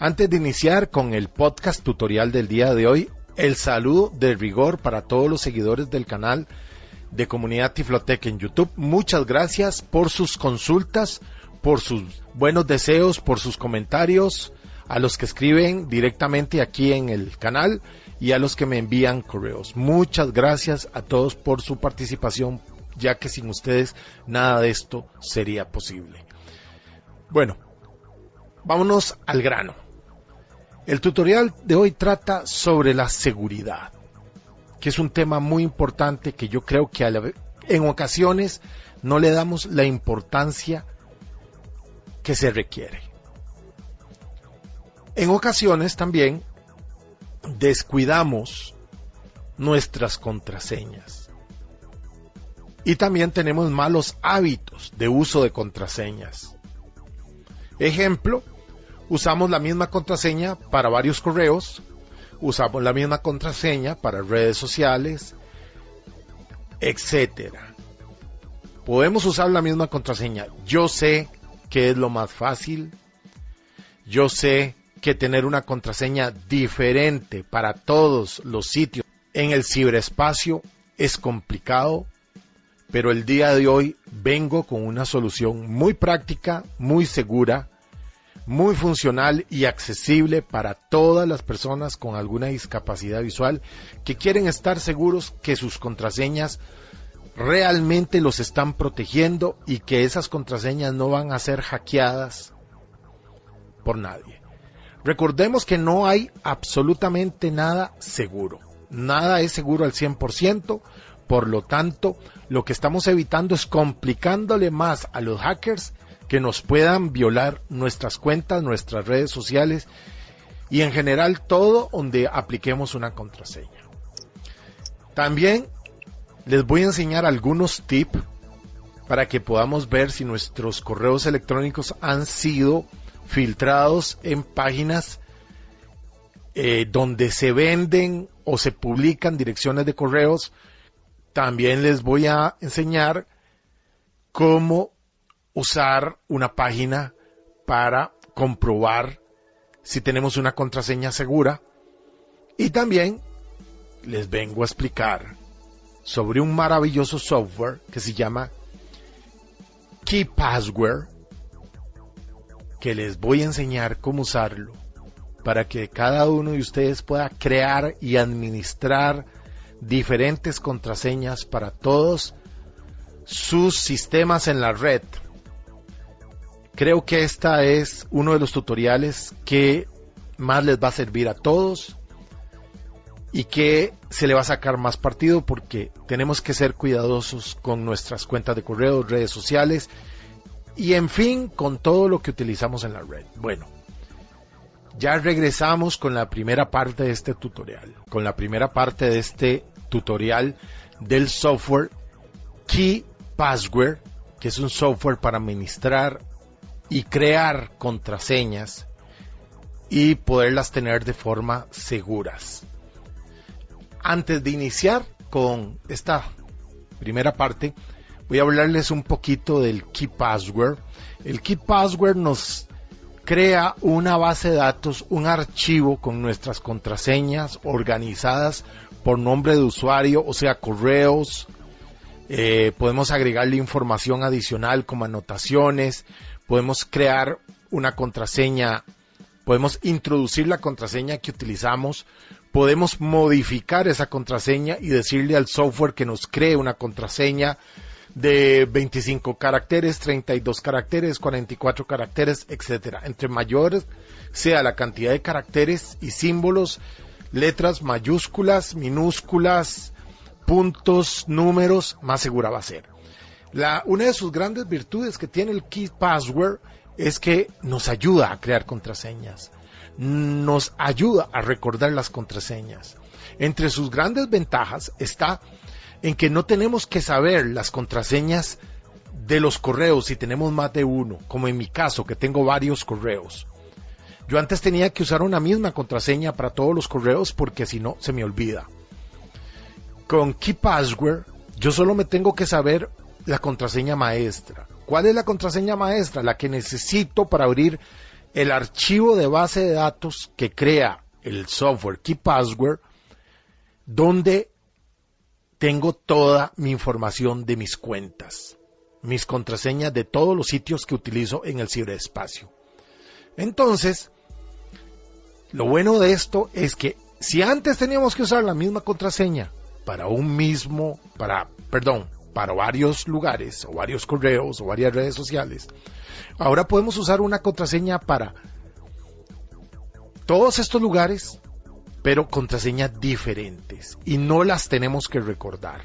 antes de iniciar con el podcast tutorial del día de hoy, el saludo de rigor para todos los seguidores del canal de Comunidad Tiflotec en YouTube. Muchas gracias por sus consultas, por sus buenos deseos, por sus comentarios, a los que escriben directamente aquí en el canal y a los que me envían correos. Muchas gracias a todos por su participación, ya que sin ustedes nada de esto sería posible. Bueno, vámonos al grano. El tutorial de hoy trata sobre la seguridad, que es un tema muy importante que yo creo que en ocasiones no le damos la importancia que se requiere. En ocasiones también descuidamos nuestras contraseñas. Y también tenemos malos hábitos de uso de contraseñas. Ejemplo, usamos la misma contraseña para varios correos, usamos la misma contraseña para redes sociales, etcétera. Podemos usar la misma contraseña. Yo sé que es lo más fácil. Yo sé que tener una contraseña diferente para todos los sitios en el ciberespacio es complicado, pero el día de hoy vengo con una solución muy práctica, muy segura, muy funcional y accesible para todas las personas con alguna discapacidad visual que quieren estar seguros que sus contraseñas realmente los están protegiendo y que esas contraseñas no van a ser hackeadas por nadie. Recordemos que no hay absolutamente nada seguro. Nada es seguro al 100%, por lo tanto, lo que estamos evitando es complicándole más a los hackers que nos puedan violar nuestras cuentas, nuestras redes sociales y en general todo donde apliquemos una contraseña. También les voy a enseñar algunos tips para que podamos ver si nuestros correos electrónicos han sido filtrados en páginas eh, donde se venden o se publican direcciones de correos. También les voy a enseñar cómo usar una página para comprobar si tenemos una contraseña segura. Y también les vengo a explicar sobre un maravilloso software que se llama KeyPassword, que les voy a enseñar cómo usarlo para que cada uno de ustedes pueda crear y administrar diferentes contraseñas para todos sus sistemas en la red. Creo que esta es uno de los tutoriales que más les va a servir a todos y que se le va a sacar más partido porque tenemos que ser cuidadosos con nuestras cuentas de correo, redes sociales y en fin con todo lo que utilizamos en la red. Bueno, ya regresamos con la primera parte de este tutorial, con la primera parte de este tutorial del software Key Password, que es un software para administrar y crear contraseñas y poderlas tener de forma seguras. Antes de iniciar con esta primera parte, voy a hablarles un poquito del Key Password. El Key Password nos crea una base de datos, un archivo con nuestras contraseñas organizadas por nombre de usuario, o sea, correos. Eh, podemos agregarle información adicional como anotaciones, podemos crear una contraseña podemos introducir la contraseña que utilizamos, podemos modificar esa contraseña y decirle al software que nos cree una contraseña de 25 caracteres, 32 caracteres, 44 caracteres, etcétera. Entre mayor sea la cantidad de caracteres y símbolos, letras mayúsculas, minúsculas, puntos, números, más segura va a ser. Una de sus grandes virtudes que tiene el Key Password es que nos ayuda a crear contraseñas, nos ayuda a recordar las contraseñas. Entre sus grandes ventajas está en que no tenemos que saber las contraseñas de los correos si tenemos más de uno, como en mi caso que tengo varios correos. Yo antes tenía que usar una misma contraseña para todos los correos porque si no se me olvida. Con KeyPassword yo solo me tengo que saber la contraseña maestra. ¿Cuál es la contraseña maestra? La que necesito para abrir el archivo de base de datos que crea el software KeyPassword, donde tengo toda mi información de mis cuentas, mis contraseñas de todos los sitios que utilizo en el ciberespacio. Entonces, lo bueno de esto es que si antes teníamos que usar la misma contraseña para un mismo, para, perdón, para varios lugares o varios correos o varias redes sociales, ahora podemos usar una contraseña para todos estos lugares pero contraseñas diferentes y no las tenemos que recordar.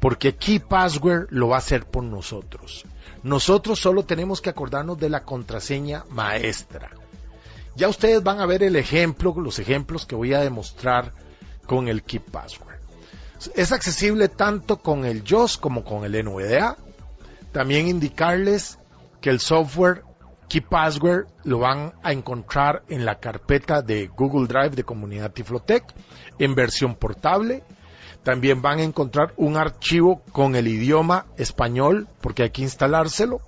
Porque Key Password lo va a hacer por nosotros. Nosotros solo tenemos que acordarnos de la contraseña maestra. Ya ustedes van a ver el ejemplo, los ejemplos que voy a demostrar con el Key Password. Es accesible tanto con el JOS como con el NVDA. También indicarles que el software Key Password lo van a encontrar en la carpeta de Google Drive de Comunidad Tiflotec en versión portable. También van a encontrar un archivo con el idioma español porque hay que instalárselo.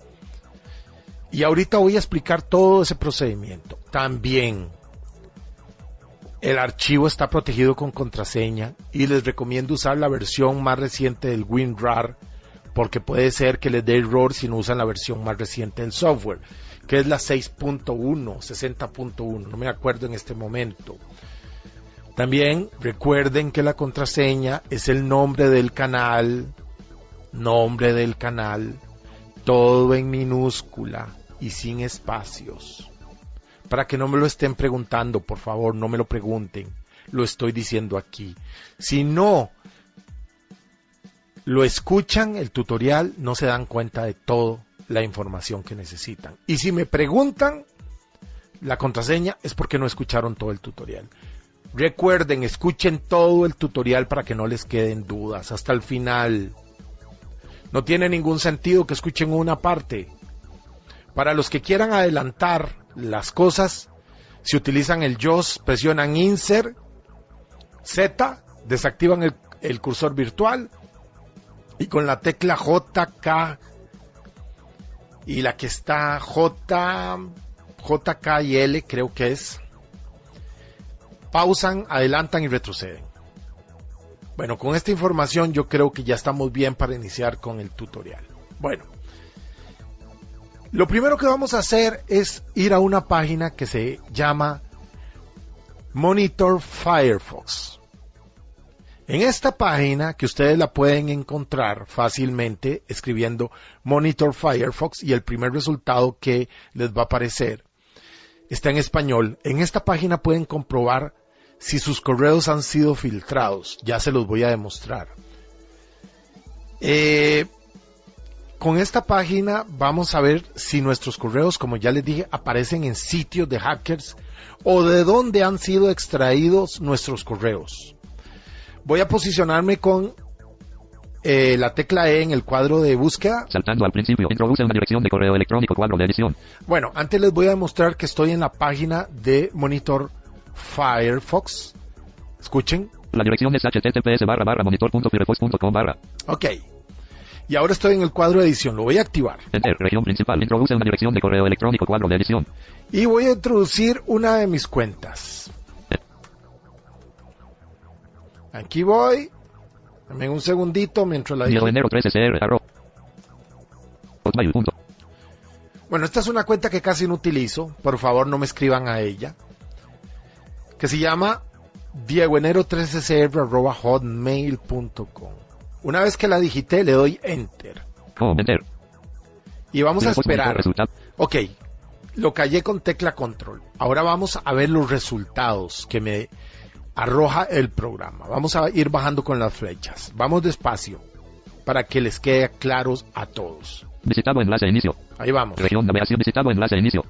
Y ahorita voy a explicar todo ese procedimiento. También el archivo está protegido con contraseña y les recomiendo usar la versión más reciente del WinRAR porque puede ser que les dé error si no usan la versión más reciente del software que es la 6.1, 60.1, no me acuerdo en este momento. También recuerden que la contraseña es el nombre del canal, nombre del canal, todo en minúscula y sin espacios. Para que no me lo estén preguntando, por favor, no me lo pregunten. Lo estoy diciendo aquí. Si no lo escuchan el tutorial, no se dan cuenta de todo la información que necesitan. Y si me preguntan la contraseña es porque no escucharon todo el tutorial. Recuerden, escuchen todo el tutorial para que no les queden dudas hasta el final. No tiene ningún sentido que escuchen una parte. Para los que quieran adelantar las cosas, si utilizan el JOS, presionan Insert, Z, desactivan el, el cursor virtual y con la tecla JK y la que está J, JK y L creo que es, pausan, adelantan y retroceden. Bueno, con esta información yo creo que ya estamos bien para iniciar con el tutorial. Bueno, lo primero que vamos a hacer es ir a una página que se llama Monitor Firefox. En esta página, que ustedes la pueden encontrar fácilmente escribiendo Monitor Firefox y el primer resultado que les va a aparecer está en español. En esta página pueden comprobar si sus correos han sido filtrados. Ya se los voy a demostrar. Eh, con esta página vamos a ver si nuestros correos, como ya les dije, aparecen en sitios de hackers o de dónde han sido extraídos nuestros correos. Voy a posicionarme con eh, la tecla E en el cuadro de búsqueda. Saltando al principio, introduce una dirección de correo electrónico cuadro de edición. Bueno, antes les voy a demostrar que estoy en la página de Monitor Firefox. Escuchen. La dirección es https barra barra monitor.firefox.com barra. Ok. Y ahora estoy en el cuadro de edición. Lo voy a activar. Enter, región principal. Introduce una dirección de correo electrónico cuadro de edición. Y voy a introducir una de mis cuentas. Aquí voy. Dame un segundito mientras la... enero 13 cr, arro. Bueno, esta es una cuenta que casi no utilizo, por favor no me escriban a ella, que se llama diegoenero13cr.hotmail.com. Una vez que la digité, le doy Enter. Enter. Y vamos a esperar. resultado. Ok, lo callé con tecla control. Ahora vamos a ver los resultados que me arroja el programa. Vamos a ir bajando con las flechas. Vamos despacio para que les quede claros a todos. Visitado enlace inicio. Ahí vamos. Región navegación visitado enlace inicio.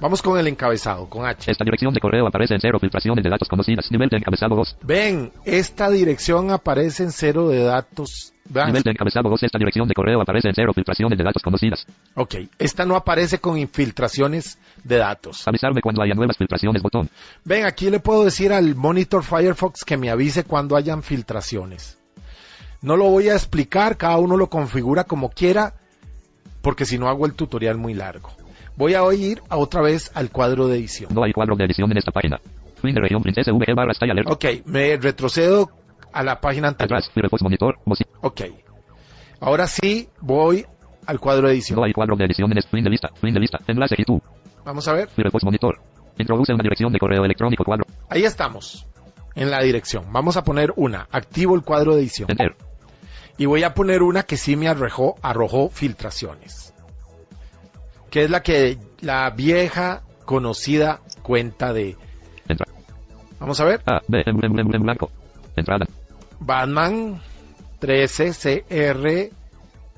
Vamos con el encabezado, con H. Esta dirección de correo aparece en cero filtraciones de datos conocidas. Nivel de encabezado 2. Ven, esta dirección aparece en cero de datos. Vean. Nivel de encabezado 2. Esta dirección de correo aparece en cero filtraciones de datos conocidas. Ok, esta no aparece con infiltraciones de datos. Avisarme cuando haya nuevas filtraciones botón. Ven, aquí le puedo decir al monitor Firefox que me avise cuando hayan filtraciones. No lo voy a explicar, cada uno lo configura como quiera, porque si no hago el tutorial muy largo. Voy a ir a otra vez al cuadro de edición. No hay cuadro de edición en esta página. Fin de región princesa VG barra style alert. Ok, me retrocedo a la página anterior. Atrás. Firefox monitor. Mozi- Ok. Ahora sí voy al cuadro de edición. No hay cuadro de edición en este fin de lista. Fin de lista. Enlace YouTube. Vamos a ver. Firefox monitor. Introduce una dirección de correo electrónico cuadro. Ahí estamos. En la dirección. Vamos a poner una. Activo el cuadro de edición. Enter. Y voy a poner una que sí me arrojó, arrojó filtraciones. Que es la que la vieja conocida cuenta de. Entra. Vamos a ver. A. B. En, en, en, en blanco. Entrada. Batman 13cr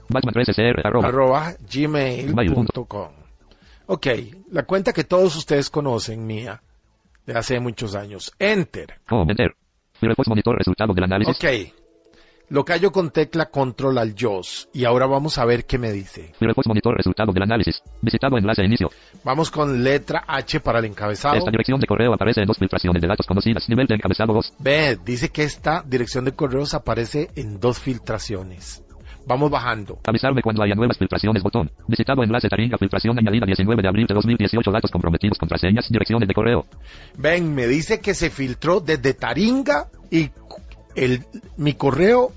Batman 13cr arroba. arroba gmail.com. Ok, la cuenta que todos ustedes conocen mía de hace muchos años. Enter. Home. Enter. Monitor resultado del análisis. Ok. Lo callo con tecla control al JOS. Y ahora vamos a ver qué me dice. Monitor resultado del análisis. Visitado enlace inicio. Vamos con letra H para el encabezado. Esta dirección de correo aparece en dos filtraciones de datos conocidas. Nivel de encabezado 2. Ve, dice que esta dirección de correos aparece en dos filtraciones. Vamos bajando. Avisarme cuando haya nuevas filtraciones botón. Visitado enlace Taringa filtración añadida 19 de abril de 2018 datos comprometidos contraseñas direcciones de correo. Ven, me dice que se filtró desde Taringa y el, mi correo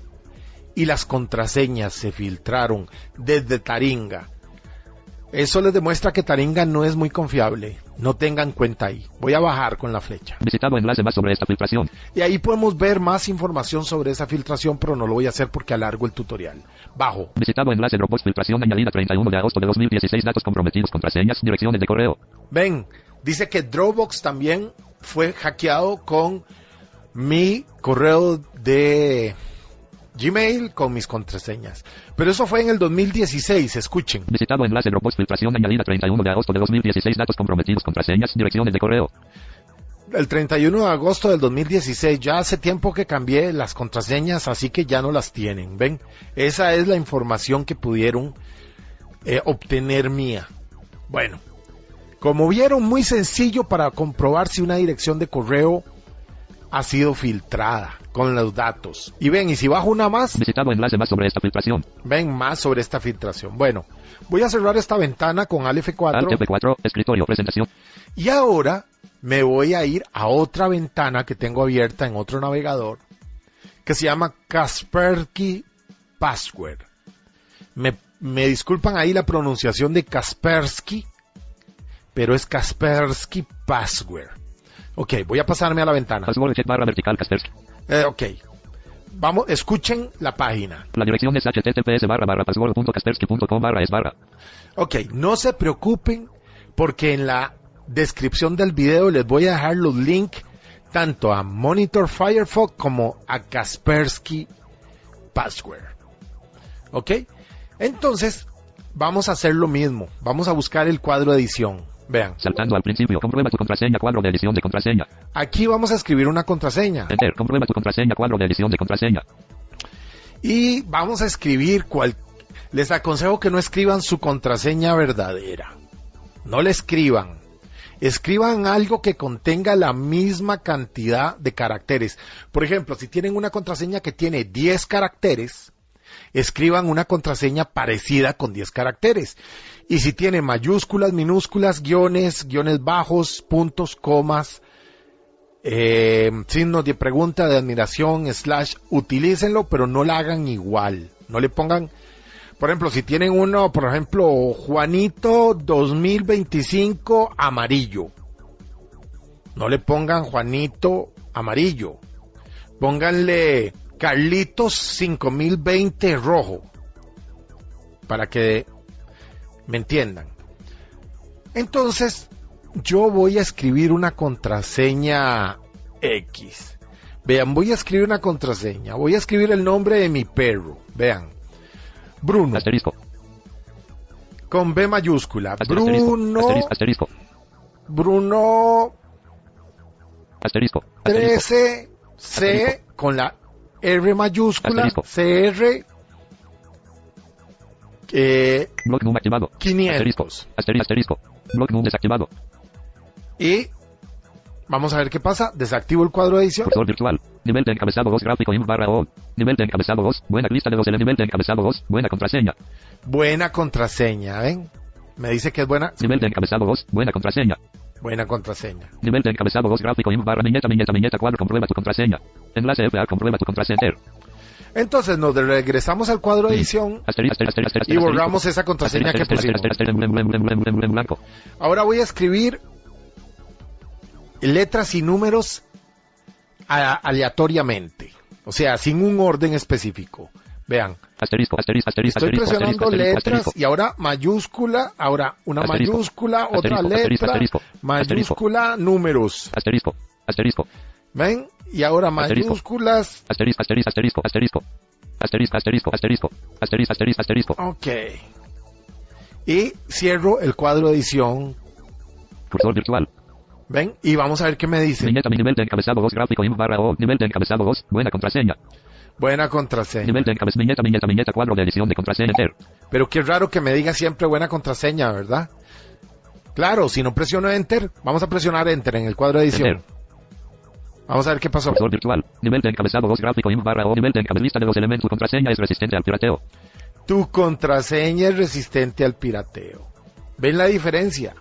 y las contraseñas se filtraron desde Taringa. Eso les demuestra que Taringa no es muy confiable. No tengan cuenta ahí. Voy a bajar con la flecha. Visitado enlace más sobre esta filtración. Y ahí podemos ver más información sobre esa filtración, pero no lo voy a hacer porque alargo el tutorial. Bajo. Visitado enlace Dropbox filtración añadida 31 de agosto de 2016 datos comprometidos contraseñas direcciones de correo. Ven, dice que Dropbox también fue hackeado con mi correo de Gmail con mis contraseñas. Pero eso fue en el 2016, escuchen. Visitado enlace Dropbox filtración añadida 31 de agosto de 2016 datos comprometidos contraseñas direcciones de correo. El 31 de agosto del 2016, ya hace tiempo que cambié las contraseñas, así que ya no las tienen. Ven, esa es la información que pudieron eh, obtener mía. Bueno, como vieron, muy sencillo para comprobar si una dirección de correo ha sido filtrada con los datos. Y ven, y si bajo una más, Visitado enlace más sobre esta filtración. ven más sobre esta filtración. Bueno, voy a cerrar esta ventana con Alt F4 Alt F4 escritorio presentación. y ahora me voy a ir a otra ventana que tengo abierta en otro navegador que se llama Kaspersky Password. Me, me disculpan ahí la pronunciación de Kaspersky, pero es Kaspersky Password. Ok, voy a pasarme a la ventana. Eh, ok, vamos, escuchen la página. La dirección es https barra barra password.kaspersky.com barra es barra. Ok, no se preocupen porque en la descripción del video les voy a dejar los links tanto a Monitor Firefox como a Kaspersky Password. ¿Ok? Entonces, vamos a hacer lo mismo. Vamos a buscar el cuadro de edición. Vean, Saltando al principio, comprueba tu contraseña, cuadro de edición de contraseña. aquí vamos a escribir una contraseña. Enter, comprueba tu contraseña, cuadro de edición de contraseña. Y vamos a escribir cual... Les aconsejo que no escriban su contraseña verdadera. No le escriban. Escriban algo que contenga la misma cantidad de caracteres. Por ejemplo, si tienen una contraseña que tiene 10 caracteres, escriban una contraseña parecida con 10 caracteres. Y si tiene mayúsculas, minúsculas, guiones, guiones bajos, puntos, comas, eh, signos de pregunta, de admiración, slash, utilícenlo, pero no la hagan igual. No le pongan, Por ejemplo, si tienen uno, por ejemplo, Juanito 2025 amarillo. No le pongan Juanito amarillo. Pónganle Carlitos 5020 rojo. Para que me entiendan. Entonces, yo voy a escribir una contraseña X. Vean, voy a escribir una contraseña. Voy a escribir el nombre de mi perro. Vean. Bruno. Asterisco. Con B mayúscula. Asterisco. Bruno. Asterisco. Asterisco. Bruno Asterisco. Asterisco. 13 C con la R mayúscula. Asterisco. CR. Eh, Block num activado. 500. Asterisco. Asterisco. Asterisco. Block num desactivado. Y vamos a ver qué pasa. Desactivo el cuadro de edición. Cursor virtual. Nivel de encabezado 2 gráfico inf barra o. Nivel de encabezado 2. Buena lista de los. Nivel de encabezado 2. Buena contraseña. Buena contraseña, ¿ven? Me dice que es buena. Nivel de encabezado 2. Buena contraseña. Buena contraseña. Nivel de encabezado 2 gráfico inf barra viñeta viñeta viñeta 4. Comprueba tu contraseña. Enlace FA. Comprueba tu contraseña. Entonces nos regresamos al cuadro de edición y borramos esa contraseña que pusimos. Ahora voy a escribir letras y números aleatoriamente. O sea, sin un orden específico. Vean, Asterisco. Asterisco. Asterisco. estoy presionando letras y ahora mayúscula, ahora una mayúscula, otra letra, mayúscula, números. Asterisco. Asterisco. ¿Ven? y ahora mayúsculas. Asterisco, asterisco, asterisco, asterisco. Asterisco, asterisco, asterisco. Asterisco, asterisco, asterisco. Ok. Y cierro el cuadro de edición. Cursor virtual. Ven, y vamos a ver qué me dice. Nivel de encabezado gráfico, barra o, nivel de encabezado buena contraseña. Buena contraseña. Nivel de encabezado, viñeta, viñeta, viñeta, cuadro de edición de contraseña, enter. Pero qué raro que me diga siempre buena contraseña, ¿verdad? Claro, si no presiono enter, vamos a presionar enter en el cuadro de edición. Enter. Vamos a ver qué pasó. Cursor virtual. Nivel de encabezado 2 gráfico inf barra o. Nivel de encabezado lista de los elementos. Tu contraseña es resistente al pirateo. Tu contraseña es resistente al pirateo. ¿Ven la diferencia?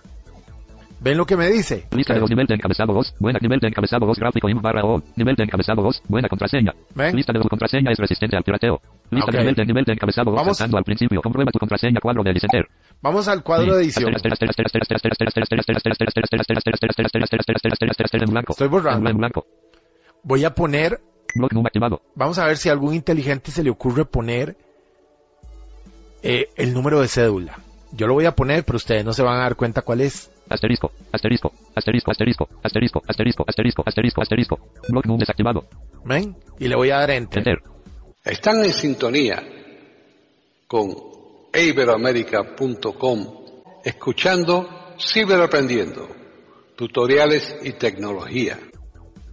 ¿Ven lo que me dice? Lista de los nivel de encabezado 2. Buena nivel de encabezado 2 gráfico inf barra o. Nivel de encabezado 2. Buena contraseña. ¿Ven? Lista de tu contraseña es resistente al pirateo. Lista Ok. de nivel de nivel de encabezado 2 Vamos. al principio. Comprueba tu contraseña cuadro de Enter. Vamos al cuadro de edición. Estoy borrando. Voy a poner, vamos a ver si a algún inteligente se le ocurre poner eh, el número de cédula. Yo lo voy a poner, pero ustedes no se van a dar cuenta cuál es. Asterisco, asterisco, asterisco, asterisco, asterisco, asterisco, asterisco, asterisco, asterisco. Block num desactivado. ¿Ven? Y le voy a dar Enter. Enter. Están en sintonía con iberoamérica.com escuchando Ciberaprendiendo, tutoriales y tecnología.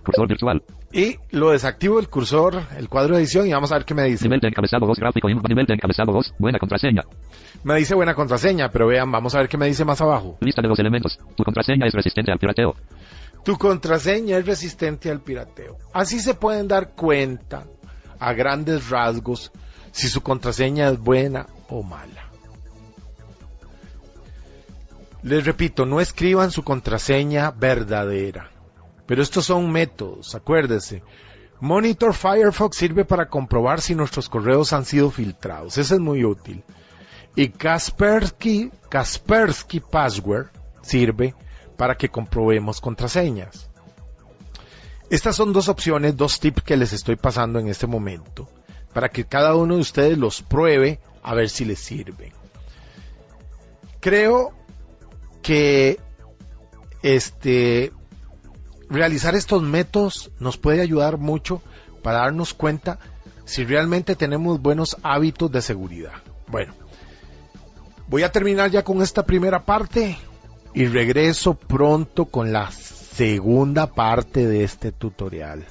Cursor virtual. Y lo desactivo el cursor, el cuadro de edición y vamos a ver qué me dice. Nivel de encabezado 2 gráfico. Nivel de encabezado 2. Buena contraseña. Me dice buena contraseña, pero vean, vamos a ver qué me dice más abajo. Lista de los elementos. Tu contraseña es resistente al pirateo. Tu contraseña es resistente al pirateo. Así se pueden dar cuenta a grandes rasgos si su contraseña es buena o mala. Les repito, no escriban su contraseña verdadera. Pero estos son métodos, acuérdese. Monitor Firefox sirve para comprobar si nuestros correos han sido filtrados. Ese es muy útil. Y Kaspersky, Kaspersky Password sirve para que comprobemos contraseñas. Estas son dos opciones, dos tips que les estoy pasando en este momento, para que cada uno de ustedes los pruebe a ver si les sirven. Creo que este realizar estos métodos nos puede ayudar mucho para darnos cuenta si realmente tenemos buenos hábitos de seguridad. Bueno, voy a terminar ya con esta primera parte y regreso pronto con la segunda parte de este tutorial.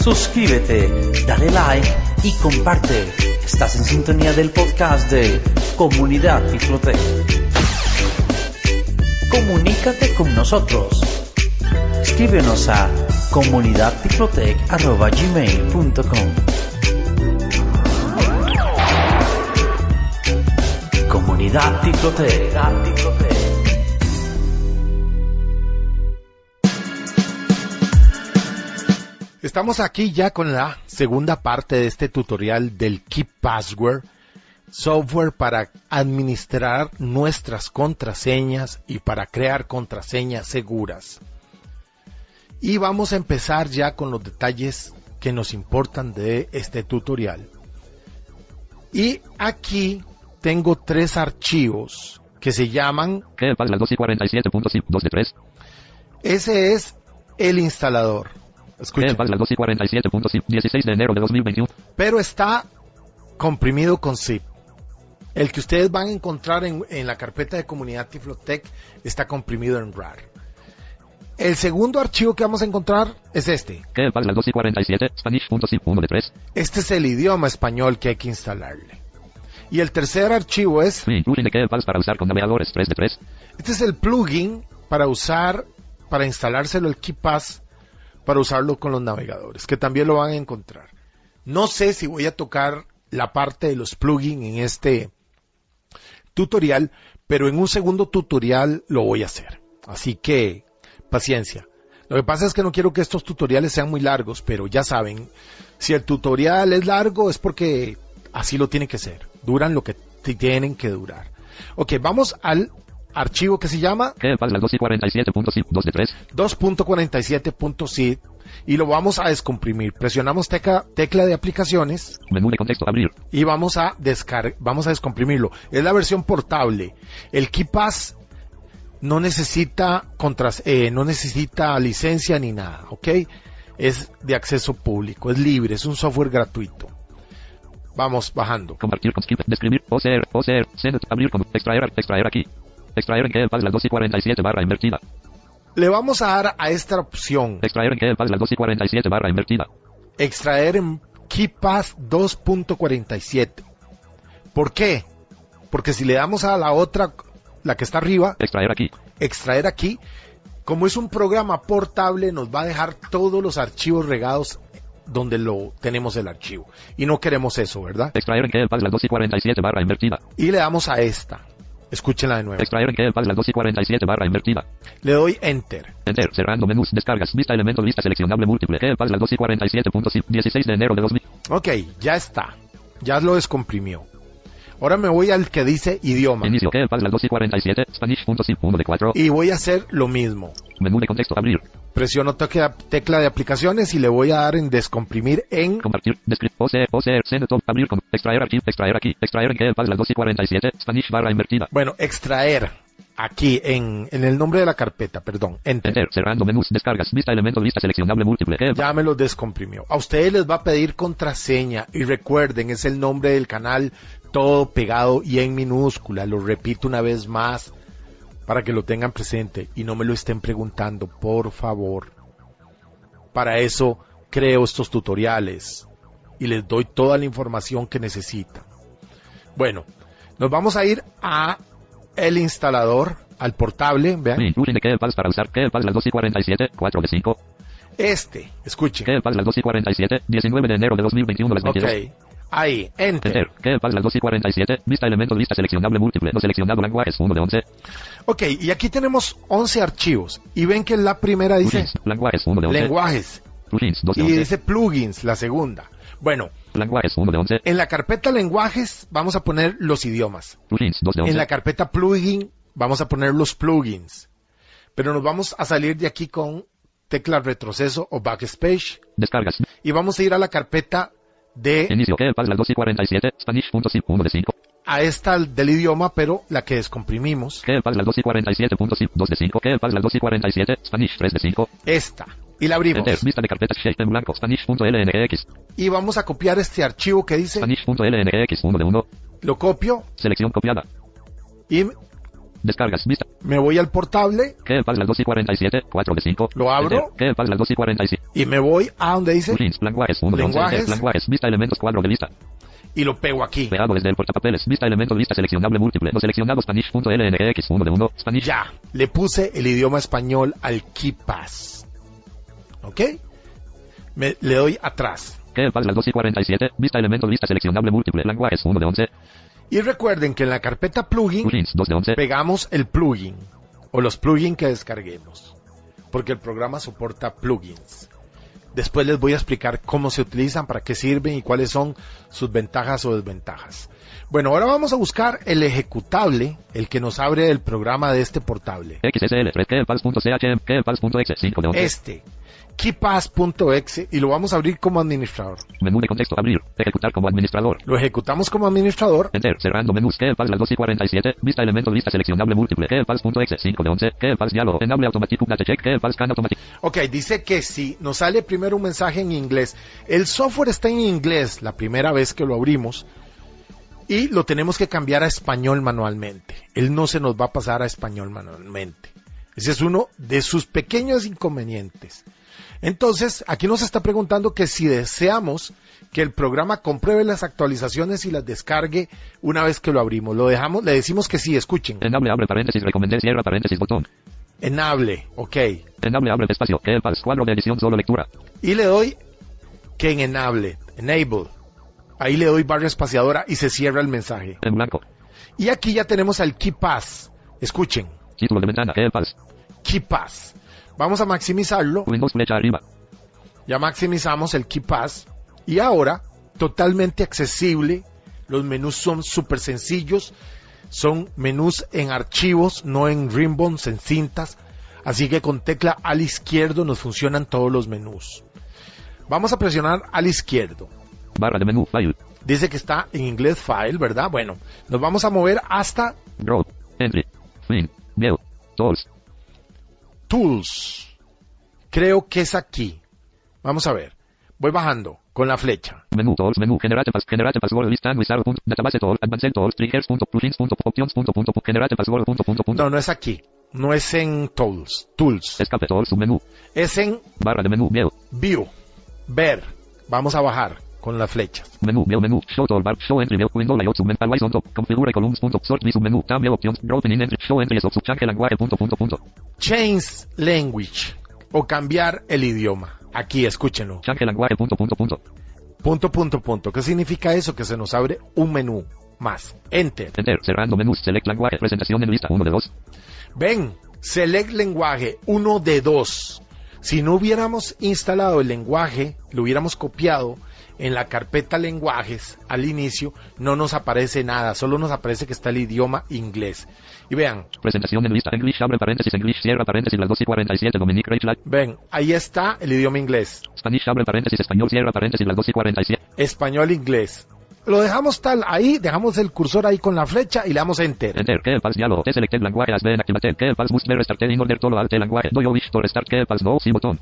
Suscríbete, dale like y comparte. Estás en sintonía del podcast de Comunidad Tiflotec. Comunícate con nosotros. Escríbenos a comunidadtiflotec.gmail.com Comunidad Tiflotec. Estamos aquí ya con la segunda parte de este tutorial del Keep Password, software para administrar nuestras contraseñas y para crear contraseñas seguras. Y vamos a empezar ya con los detalles que nos importan de este tutorial. Y aquí tengo tres archivos que se llaman... ¿Qué pasa las 2 y 47.2 de 3? Ese es el instalador. ¿Qué Escuchen. pasa las 2 y 47.5 16 de enero de 2021? Pero está comprimido con zip. El que ustedes van a encontrar en, en la carpeta de comunidad Tiflotec está comprimido en RAR. El segundo archivo que vamos a encontrar es este. ¿Qué pasa las 2 y 47? Spanish.zip 1 de 3. Este es el idioma español que hay que instalarle. Y el tercer archivo es, Sí, plugin de ¿Qué pasa para usar con navegadores 3 de 3? este es el plugin para usar, para instalárselo el KeePass, para usarlo con los navegadores, que también lo van a encontrar. No sé si voy a tocar la parte de los plugins en este tutorial, pero en un segundo tutorial lo voy a hacer. Así que, paciencia. Lo que pasa es que no quiero que estos tutoriales sean muy largos, pero ya saben, si el tutorial es largo es porque así lo tiene que ser. Duran lo que tienen que durar. Ok, vamos al archivo que se llama ¿Qué pasa las 2 y 47.zip 2 de 3? 2.47.zip y lo vamos a descomprimir. Presionamos tecla, tecla de aplicaciones Menú de contexto abrir. y vamos a descar vamos a descomprimirlo. Es la versión portable. El KeePass no necesita contras, eh, no necesita licencia ni nada, ¿ok? Es de acceso público, es libre, es un software gratuito. Vamos bajando. Compartir con skip. Describir. OCR. OCR. Send. Abrir. Extraer. Extraer aquí. Extraer en ¿Qué pasa las 2 y 47 barra invertida? Le vamos a dar a esta opción Extraer en ¿Qué pasa las 2 y 47 barra invertida? extraer en KeePass 2.47. ¿Por qué? Porque si le damos a la otra, la que está arriba, Extraer aquí. extraer aquí, como es un programa portable, nos va a dejar todos los archivos regados donde lo tenemos el archivo. Y no queremos eso, ¿verdad? Extraer en ¿Qué pasa las 2 y 47 barra invertida? Y le damos a esta. Escúchenla de nuevo. Extraer en ¿Qué pasa las 2 y 47 barra invertida? Le doy Enter. Enter. Cerrando menús. Descargas. Vista elemento. Lista seleccionable múltiple. ¿Qué pasa las 2 y 47.zip 16 de enero de 2000? Ok, ya está. Ya lo descomprimió. Ahora me voy al que dice idioma. Inicio. ¿Qué pasa las 2 y 47? Spanish.zip 1 de 4. Y voy a hacer lo mismo. Menú de contexto abrir. Presiono tecla, de aplicaciones y le voy a dar en descomprimir en Compartir. Descript. OCR. OCR. Send. Top. Abrir con. Extraer archivo. Extraer aquí. Extraer en ¿Qué pasa las 2 y 47? Spanish barra invertida. Bueno, extraer aquí en, en el nombre de la carpeta, perdón, enter. Enter. Cerrando menús. Descargas. Vista elemento. Lista seleccionable múltiple. ¿Qué Ya me lo descomprimió. A ustedes les va a pedir contraseña y recuerden, es el nombre del canal todo pegado y en minúscula. Lo repito una vez más para que lo tengan presente y no me lo estén preguntando, por favor. Para eso creo estos tutoriales y les doy toda la información que necesitan. Bueno, nos vamos a ir a el instalador, al portable, vean. Sí, plugin de ¿Qué pasa para usar? ¿Qué pasa las 2 y 47? 4 de 5. Este, escuchen. ¿Qué pasa las 2 y 47? 19 de enero de 2021 las 22. Ok, ahí, enter. Enter. ¿Qué pasa las 2 y 47? Vista elemento. Lista seleccionable múltiple. No seleccionado lenguajes 1 de 11. Ok, y aquí tenemos 11 archivos. Y ven que la primera dice Plugins. Lenguajes 1 de 11. lenguajes. Plugins 2 de Y 11. dice plugins, la segunda. Bueno, Lenguajes 1 de 11. en la carpeta lenguajes vamos a poner los idiomas. Plugins 2 de 11. En la carpeta plugin vamos a poner los plugins. Pero nos vamos a salir de aquí con tecla retroceso o backspace. Descargas. Y vamos a ir a la carpeta de Inicio. ¿Qué pasa las 2 y 47? Spanish.zip 1 de 5. a esta del idioma, pero la que descomprimimos. ¿Qué pasa las 2 y 47.zip 2 de 5? ¿Qué pasa las 2 y 47? Spanish 3 de 5. Esta. Y la abrimos. Enter. Vista de carpetas shape en blanco. Y vamos a copiar este archivo que dice, Spanish.lngx 1 de 1. lo copio Selección copiada. y Descargas. Vista. me voy al portable ¿Qué pasa las 2 y 47? 4 de 5. Lo abro. Enter. ¿Qué pasa las 2 y 47? y me voy a donde dice Plugins. Lenguajes 1 de 11. Lenguajes. Lenguajes. Vista elementos cuadro de lista. y lo pego aquí. Pegado desde el portapapeles. Vista elementos lista seleccionable múltiple. No seleccionado Spanish.lngx 1 de 1. Spanish. Ya, le puse el idioma español al KeePass. ¿Ok? Me, le doy atrás. ¿Qué pasa las 2 y 47? Vista elementos lista seleccionable múltiple. Lenguajes 1 de 11. Y recuerden que en la carpeta plugin Plugins 2 de 11. pegamos el plugin o los plugins que descarguemos. Porque el programa soporta plugins. Después les voy a explicar cómo se utilizan, para qué sirven y cuáles son sus ventajas o desventajas. Bueno, ahora vamos a buscar el ejecutable, el que nos abre el programa de este portable. XSL, redkepals.chm, kepals.exe, 5 de 11. Este, keypass.exe y lo vamos a abrir como administrador. Menú de contexto, abrir, ejecutar como administrador. Lo ejecutamos como administrador. Enter, cerrando menús, kepals las 2 y 47, vista elemento, lista seleccionable múltiple, kepals.exe, 5 de 11, kepals diálogo, enable automático, data check, kepals scan automático. Ok, dice que si nos sale primero un mensaje en inglés, el software está en inglés la primera vez que lo abrimos y lo tenemos que cambiar a español manualmente. Él no se nos va a pasar a español manualmente. Ese es uno de sus pequeños inconvenientes. Entonces, aquí nos está preguntando que si deseamos que el programa compruebe las actualizaciones y las descargue una vez que lo abrimos. Lo dejamos, le decimos que sí, escuchen. Enable, abre paréntesis, recomendé, cierra paréntesis, botón. Enable, ok. Enable, abre espacio, cuadro de edición, solo lectura. Y le doy que en enable, enable. Ahí le doy barra espaciadora y se cierra el mensaje. En blanco. Y aquí ya tenemos al Key Pass. Escuchen, Título de ventana, kepals. Key Pass. Vamos a maximizarlo. Windows flecha arriba. Ya maximizamos el Key Pass. Y ahora, totalmente accesible. Los menús son súper sencillos. Son menús en archivos, no en ribbons, en cintas. Así que con tecla al izquierdo nos funcionan todos los menús. Vamos a presionar al izquierdo. Barra de menú, file. Dice que está en inglés file, ¿verdad? Bueno, nos vamos a mover hasta Row. Entry. Fin. View. Tools. Tools. Creo que es aquí. Vamos a ver. Voy bajando con la flecha. Menú, tools, menú, generate, pas, generate password, list and wizard, database tool, advanced tools, triggers, punto, plugins, punto, options, punto, punto, punto, generate password, punto, punto, punto. No, no es aquí. No es en Tools. Tools. Escape tools, submenú. Es en Barra de menú, view. View. Ver. Vamos a bajar con la flecha. Menú, view, menú, show toolbar, show entry, view, window layout, submental, on top, configure columns, punto, sort, view, submenú, tab, options, dropping in entry, show entry, sub, subchange, lenguaje, punto, punto, punto. Change language. O cambiar el idioma. Aquí, escúchenlo. Change lenguaje, punto, punto, punto. Punto, punto, punto. ¿Qué significa eso? Que se nos abre un menú más. Enter. Enter, cerrando menús, select lenguaje, presentación en lista, 1 de 2. Ven, select lenguaje, uno de dos. Si no hubiéramos instalado el lenguaje, lo hubiéramos copiado en la carpeta lenguajes al inicio, no nos aparece nada, solo nos aparece que está el idioma inglés. Y vean, Presentación en lista, English, abre paréntesis, English, cierra paréntesis, las 2 y 47, Dominic Reichlag. ven, ahí está el idioma inglés. Spanish, abre paréntesis, español, cierra paréntesis, las 2 y 47. Español, inglés. Lo dejamos tal ahí, dejamos el cursor ahí con la flecha y le damos enter. Enter, kepals, diálogo, T selected language as been activated, kepals must be restarted in order to load the language. Do you wish to restart kepals? No, sí, botón.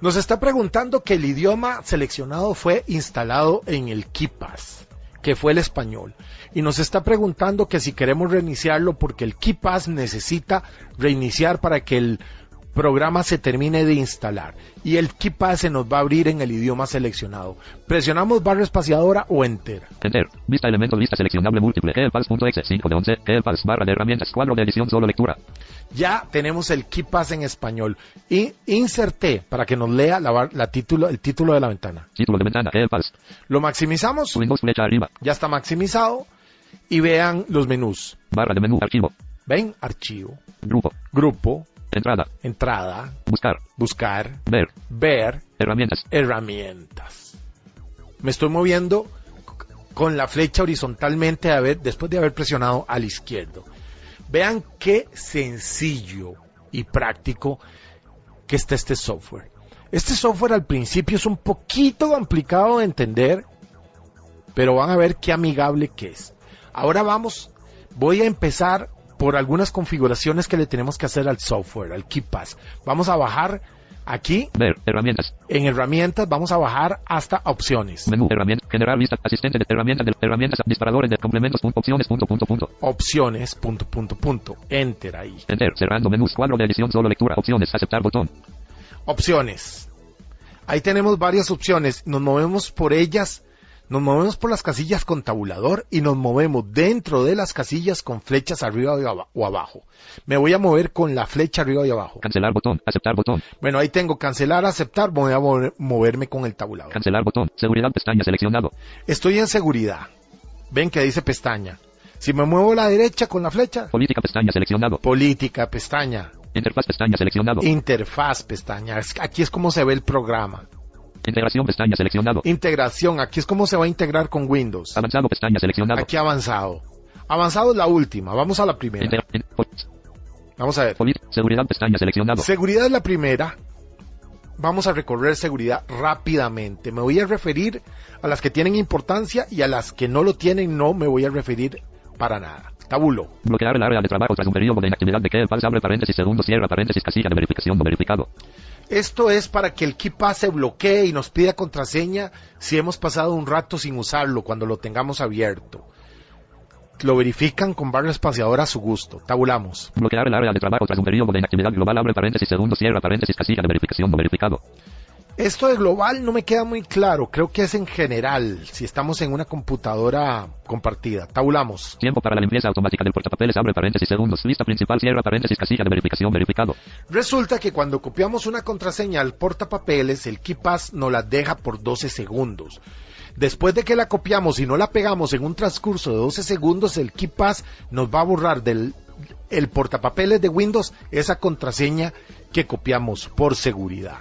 Nos está preguntando que el idioma seleccionado fue instalado en el KeePass, que fue el español. Y nos está preguntando que si queremos reiniciarlo porque el KeePass necesita reiniciar para que el programa se termine de instalar. Y el KeePass se nos va a abrir en el idioma seleccionado. Presionamos barra espaciadora o enter. Enter, vista elemento, lista seleccionable múltiple, kepals.exe, 5 de 11, kepals, barra de herramientas, cuadro de edición, solo lectura. Ya tenemos el KeePass en español. Y inserté para que nos lea la la título, el título de la ventana. Título de ventana, Lo maximizamos, Windows flecha arriba, ya está maximizado. Y vean los menús. barra de menú, archivo, Ven, archivo, grupo, grupo, entrada, entrada, buscar, buscar, ver, ver, herramientas, herramientas. Me estoy moviendo con la flecha horizontalmente a ver, después de haber presionado al izquierdo. Vean qué sencillo y práctico que está este software. Este software al principio es un poquito complicado de entender, pero van a ver qué amigable que es. Ahora vamos, voy a empezar por algunas configuraciones que le tenemos que hacer al software, al KeePass. Vamos a bajar aquí ver, herramientas, en herramientas, vamos a bajar hasta opciones. menú, herramientas, generar lista, asistente de herramientas, de herramientas, disparadores de complementos, punto, opciones, punto, punto, punto. Opciones, punto, punto, punto. Enter ahí. Enter, cerrando menús, cuadro de edición, solo lectura, opciones, aceptar botón. Opciones. Ahí tenemos varias opciones. Nos movemos por ellas. Nos movemos por las casillas con tabulador y nos movemos dentro de las casillas con flechas arriba o abajo. Me voy a mover con la flecha arriba y abajo. Cancelar botón, aceptar botón, Bueno, ahí tengo cancelar, aceptar, voy a mover- moverme con el tabulador. cancelar botón, seguridad pestaña seleccionado, Estoy en seguridad. Ven que dice pestaña. Si me muevo a la derecha con la flecha, política pestaña seleccionado, política, pestaña. interfaz pestaña seleccionado, Interfaz, pestaña. Es- Aquí es como se ve el programa. Integración pestaña seleccionado. Integración, aquí es como se va a integrar con Windows. Avanzado pestaña seleccionado. Aquí avanzado. Avanzado es la última, vamos a la primera. Integra- Vamos a ver. seguridad pestaña seleccionado. Seguridad es la primera. Vamos a recorrer seguridad rápidamente. Me voy a referir a las que tienen importancia y a las que no lo tienen no me voy a referir para nada. Tabulo. Bloquear el área de trabajo tras un periodo de inactividad de KeePass abre paréntesis segundo cierra paréntesis casilla de verificación no verificado. Esto es para que el KeePass se bloquee y nos pida contraseña si hemos pasado un rato sin usarlo cuando lo tengamos abierto. Lo verifican con barra espaciadora a su gusto. Tabulamos. Bloquear el área de trabajo tras un periodo de inactividad global abre paréntesis segundo cierra paréntesis casilla de verificación no verificado. Esto de global no me queda muy claro. Creo que es en general, si estamos en una computadora compartida. Tabulamos. Tiempo para la limpieza automática del portapapeles abre paréntesis segundos. Lista principal cierra paréntesis casilla de verificación verificado. Resulta que cuando copiamos una contraseña al portapapeles, el KeePass nos la deja por 12 segundos. Después de que la copiamos y no la pegamos en un transcurso de 12 segundos, el KeePass nos va a borrar del el portapapeles de Windows esa contraseña que copiamos por seguridad.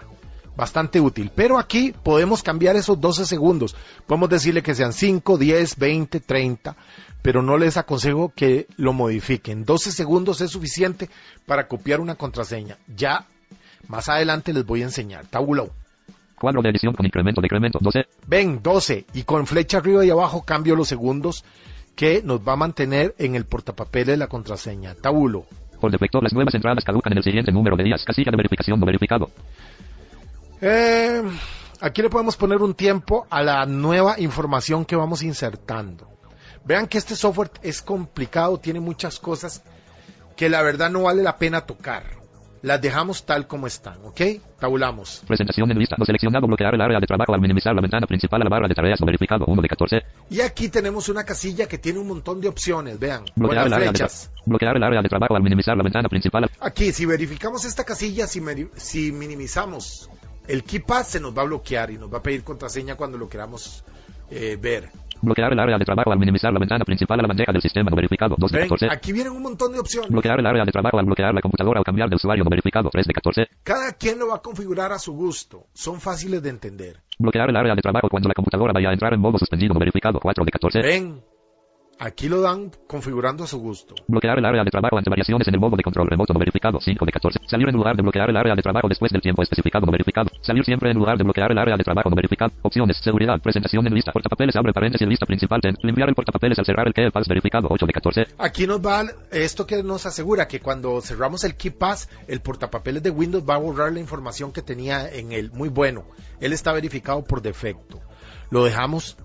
Bastante útil. Pero aquí podemos cambiar esos 12 segundos. Podemos decirle que sean 5, 10, 20, 30. Pero no les aconsejo que lo modifiquen. 12 segundos es suficiente para copiar una contraseña. Ya más adelante les voy a enseñar. Tabulo. Cuadro de edición con incremento decremento 12. Ven, 12. Y con flecha arriba y abajo cambio los segundos que nos va a mantener en el portapapeles la contraseña. Tabulo. Por defecto las nuevas entradas caducan en el siguiente número de días. Casilla de verificación no verificado. Eh, aquí le podemos poner un tiempo a la nueva información que vamos insertando. Vean que este software es complicado, tiene muchas cosas que la verdad no vale la pena tocar. Las dejamos tal como están, ¿ok? Tabulamos. Presentación en lista no seleccionado. Bloquear el área de trabajo al minimizar la ventana principal a la barra de tareas verificado. 1 de 14. Y aquí tenemos una casilla que tiene un montón de opciones, vean, con Bloquear las el, área de, flechas. bloquear el área de trabajo al minimizar la ventana principal. Aquí, si verificamos esta casilla, si, si minimizamos el KeePass, se nos va a bloquear y nos va a pedir contraseña cuando lo queramos eh, ver. Bloquear el área de trabajo al minimizar la ventana principal a la bandeja del sistema no verificado. 2 de Ven, 14. aquí vienen un montón de opciones. Bloquear el área de trabajo al bloquear la computadora o cambiar de usuario no verificado. 3 de 14. Cada quien lo va a configurar a su gusto. Son fáciles de entender. Bloquear el área de trabajo cuando la computadora vaya a entrar en modo suspendido no verificado. 4 de 14. Ven, aquí lo dan configurando a su gusto. Bloquear el área de trabajo ante variaciones en el modo de control remoto no verificado. 5 de 14. Salir en lugar de bloquear el área de trabajo después del tiempo especificado no verificado. Salir siempre en lugar de bloquear el área de trabajo no verificado. Opciones. Seguridad. Presentación en lista. Portapapeles abre paréntesis lista principal. Ten. Limpiar el portapapeles al cerrar el KeePass verificado. 8 de 14. Aquí nos va esto que nos asegura que cuando cerramos el KeePass, el portapapeles de Windows va a borrar la información que tenía en él. Muy bueno. Él está verificado por defecto. Lo dejamos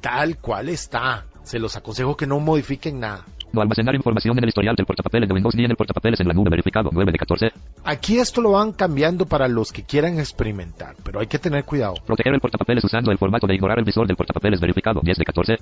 tal cual está. Se los aconsejo que no modifiquen nada. No almacenar información en el historial del portapapeles de Windows ni en el portapapeles en la nube verificado. 9 de 14. Aquí esto lo van cambiando para los que quieran experimentar, pero hay que tener cuidado. Proteger el portapapeles usando el formato de ignorar el visor del portapapeles verificado. 10 de 14.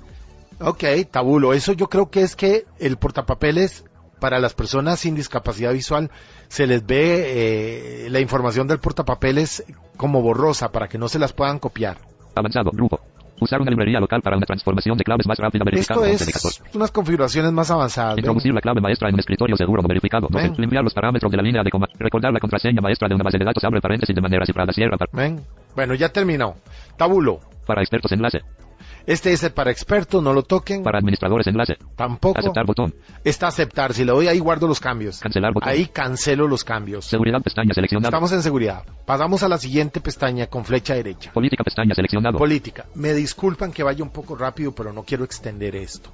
Ok, tabulo. Eso yo creo que es que el portapapeles para las personas sin discapacidad visual se les ve eh, la información del portapapeles como borrosa para que no se las puedan copiar. Avanzado. Grupo. Usar una librería local para una transformación de claves más rápida verificado. Esto 11 de 14. es unas configuraciones más avanzadas. ¿ven? Introducir la clave maestra en un escritorio seguro no verificado. 12. Ven. Limpiar los parámetros de la línea de coma. Recordar la contraseña maestra de una base de datos. Abre paréntesis de manera cifrada. Cierra. par- ¿Ven? Bueno, ya terminó. Tabulo. Para expertos enlace. Este es el para expertos, no lo toquen. Para administradores enlace. Tampoco. Aceptar botón. Está aceptar. Si le doy ahí guardo los cambios. Cancelar botón. Ahí cancelo los cambios. Seguridad pestaña. Estamos en seguridad. Pasamos a la siguiente pestaña con flecha derecha. Política pestaña seleccionado. Política. Me disculpan que vaya un poco rápido, pero no quiero extender esto.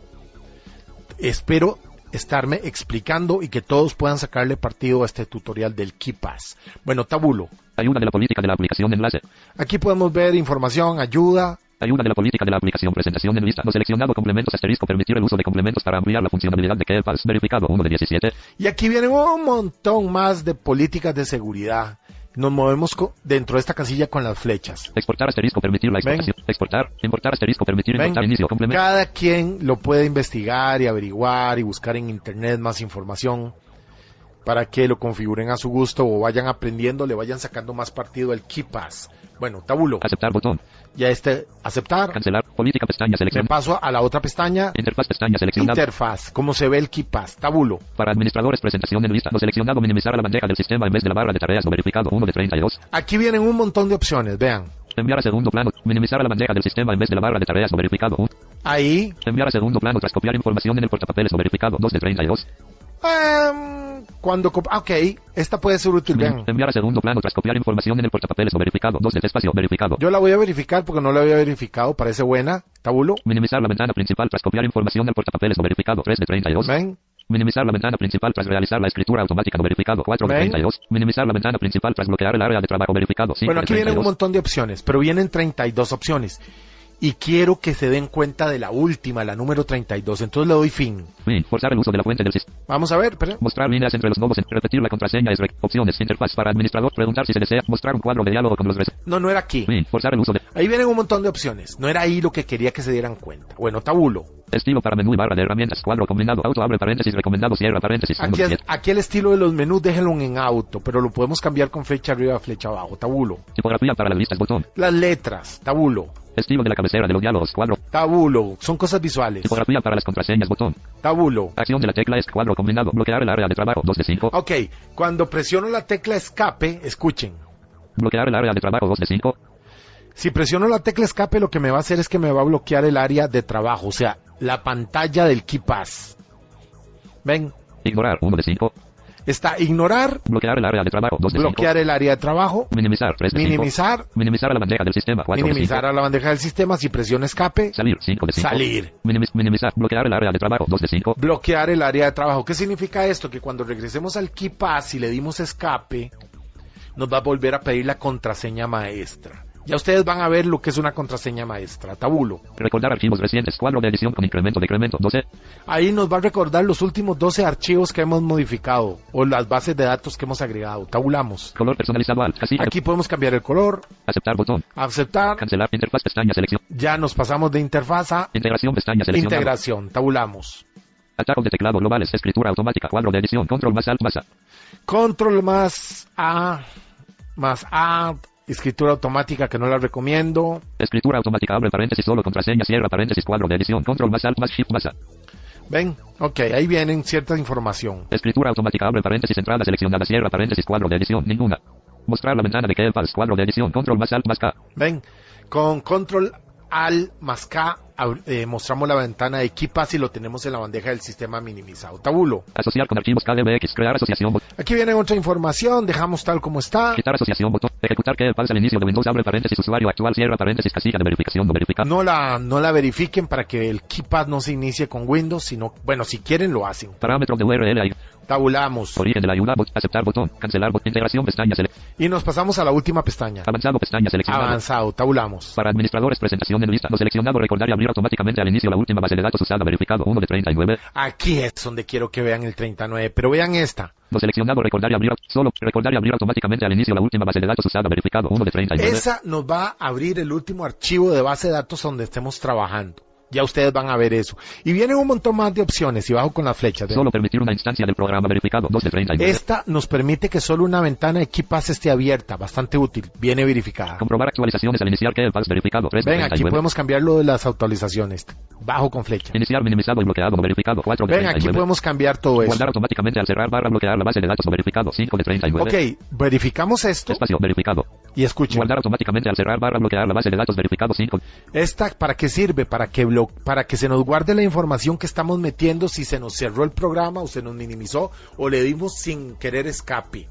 Espero estarme explicando y que todos puedan sacarle partido a este tutorial del KeePass. Bueno, tabulo. Ayuda de la política de la aplicación enlace. Aquí podemos ver información, ayuda. Ayuda de la política de la aplicación. Presentación en lista. No seleccionado. Complementos asterisco. Permitir el uso de complementos para ampliar la funcionalidad de KeePass. Verificado. 1 de 17. Y aquí viene un montón más de políticas de seguridad. Nos movemos dentro de esta casilla con las flechas. Exportar asterisco. Permitir la Ven. exportación. Exportar. Importar asterisco. Permitir Ven, importar inicio. Complemento. Cada quien lo puede investigar y averiguar y buscar en internet más información para que lo configuren a su gusto o vayan aprendiendo, le vayan sacando más partido al KeePass. Bueno, tabulo. Aceptar botón. Ya este, aceptar. Cancelar. Política pestaña Me seleccionado. paso a la otra pestaña. Interfaz pestaña seleccionado. Interfaz. Cómo se ve el KeePass. Tabulo. Para administradores, presentación en lista. No seleccionado. Minimizar a la bandeja del sistema en vez de la barra de tareas no verificado. 1 de 32. Aquí vienen un montón de opciones. Vean. Enviar a segundo plano. Minimizar a la bandeja del sistema en vez de la barra de tareas no verificado. 1. Ahí, Enviar a segundo plano tras copiar información en el portapapeles no verificado. 2 de 32. Em, cuando... ah, Ok, esta puede ser útil, vean. Enviar a segundo plano tras copiar información en el portapapeles no verificado. 2 de espacio verificado. Yo la voy a verificar porque no la había verificado, parece buena. Tabulo, Minimizar la ventana principal tras copiar información del portapapeles no verificado. 3 de 32. ven. Minimizar la ventana principal tras realizar la escritura automática no verificado. 4 de Ven. 32. Minimizar la ventana principal tras bloquear el área de trabajo verificado. 5 Bueno, aquí vienen un 32. montón de opciones, pero vienen 32 opciones. Y quiero que se den cuenta de la última, la número 32. Entonces le doy fin. Fin. Forzar el uso de la fuente del sistema. Vamos a ver, espera. Mostrar líneas entre los nodos. Repetir la contraseña es rec- opciones. Interfaz para administrador. Preguntar si se desea. Mostrar un cuadro de diálogo con los No, no era aquí. Fin. Forzar el uso de Ahí vienen un montón de opciones. No era ahí lo que quería que se dieran cuenta. Bueno, tabulo. estilo para menú y barra de herramientas. Cuadro combinado. Auto abre paréntesis. Recomendado cierra paréntesis. Aquí, es- aquí el estilo de los menús déjenlo en auto, pero lo podemos cambiar con flecha arriba, flecha abajo. Tabulo. Tipografía para las listas. Botón. Las letras. Tabulo. Estilo de la cabecera de los diálogos. Cuadro. Tabulo. Son cosas visuales. Tipografía para las contraseñas. Botón. Tabulo. Acción de la tecla es cuadro combinado. Bloquear el área de trabajo. 2 de 5. Ok, cuando presiono la tecla escape, escuchen. Bloquear el área de trabajo. 2 de 5. Si presiono la tecla escape, lo que me va a hacer es que me va a bloquear el área de trabajo, o sea, la pantalla del KeyPass. Ven, Ignorar. 1 de 5. Está ignorar, Bloquear el área de trabajo. 2 de 5. bloquear el área de trabajo, Minimizar. 3 de 5. minimizar, Minimizar a la bandeja del sistema. 4 de 5. minimizar a la bandeja del sistema, si presiono escape, Salir. 5 de 5. Salir. minimizar. Bloquear el área de trabajo. 2 de 5. bloquear el área de trabajo. ¿Qué significa esto? Que cuando regresemos al KeyPass y le dimos escape, nos va a volver a pedir la contraseña maestra. Ya ustedes van a ver lo que es una contraseña maestra, tabulo. Recordar archivos recientes. Cuadro de edición con incremento. Decremento. 12. Ahí nos va a recordar los últimos 12 archivos que hemos modificado o las bases de datos que hemos agregado. Tabulamos. Color personalizado. Casilla. Aquí podemos cambiar el color, Aceptar. Botón. aceptar. Cancelar. Interfaz. Pestaña. Selección. Ya nos pasamos de interfaz a Integración. Pestaña. Selección. integración. Tabulamos. Atajos de teclado globales. Escritura automática. Cuadro de edición. Control más alt más A. Control más A más A. Escritura automática que no la recomiendo. Escritura automática. Abre paréntesis. Solo contraseña. Cierra paréntesis. Cuadro de edición. Control más alt más shift más A. Ven, ok, ahí vienen cierta información. Escritura automática. Abre paréntesis. Entrada seleccionada. Cierra paréntesis. Cuadro de edición. Ninguna. Mostrar la ventana de Kelpas. Cuadro de edición. Control más alt más K. Ven, con control al más K eh, mostramos la ventana de KeyPass y lo tenemos en la bandeja del sistema minimizado. Tabulo. Asociar con archivos KDBX. Crear asociación. Aquí viene otra información, dejamos tal como está. Quitar asociación. Botón. Ejecutar Kelpas al inicio de Windows. Abre paréntesis. Usuario actual. Cierra paréntesis. Casilla de verificación. No verificado. No la, no la verifiquen para que el KeyPad no se inicie con Windows, sino, bueno, si quieren lo hacen. Parámetro de URL. Tabulamos. La ayuda. bot- Aceptar. Botón. Cancelar. bot- Integración. Pestaña. Sele Y nos pasamos a la última pestaña. avanzado. Pestaña. Seleccionado. Avanzado, tabulamos. Para administradores, presentación en lista. Lo seleccionado, recordar y abrir automáticamente al inicio la última base de datos usada, verificado 1 de 39. Aquí es donde quiero que vean el 39, pero vean esta. Lo seleccionado, recordar y abrir, solo, recordar y abrir automáticamente al inicio la última base de datos usada, verificado 1 de 39. Esa nos va a abrir el último archivo de base de datos donde estemos trabajando. Ya ustedes van a ver eso. Y vienen un montón más de opciones y bajo con las flechas. vean. Solo permitir una instancia del programa verificado 2 de 39. Esta nos permite que solo una ventana de KeyPass esté abierta, bastante útil, viene verificada. Comprobar actualizaciones al iniciar que el pass verificado 3 de Ven, aquí 39. podemos cambiar lo de las actualizaciones. Bajo con flecha. Iniciar minimizado y bloqueado verificado 4 de Ven, aquí 39. podemos cambiar todo eso. Guardar automáticamente al cerrar barra bloquear la base de datos verificado 5 de 39. Ok, verificamos esto Espacio verificado. y escuchen. Guardar automáticamente al cerrar barra bloquear la base de datos verificado 5. ¿Esta para qué sirve? Para que, blo- para que se nos guarde la información que estamos metiendo si se nos cerró el programa o se nos minimizó o le dimos sin querer escape.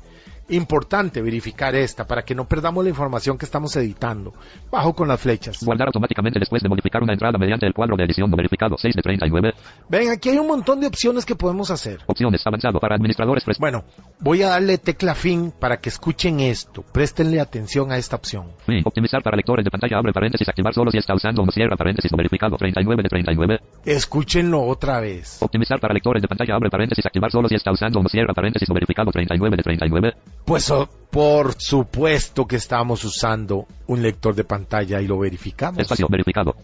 Importante verificar esta para que no perdamos la información que estamos editando. Bajo con las flechas. Guardar automáticamente después de modificar una entrada mediante el cuadro de edición verificado 6 de 39. Ven, aquí hay un montón de opciones que podemos hacer. Opciones avanzado para administradores Bueno, voy a darle tecla fin para que escuchen esto. Préstenle atención a esta opción. Fin. Optimizar para lectores de pantalla abre paréntesis activar solo si está usando no cierra paréntesis no verificado 39 de 39. Escúchenlo otra vez. Optimizar para lectores de pantalla abre paréntesis activar solo si está usando no cierra paréntesis no verificado 39 de 39. Pues oh, por supuesto que estamos usando un lector de pantalla y lo verificamos. Espacio verificado.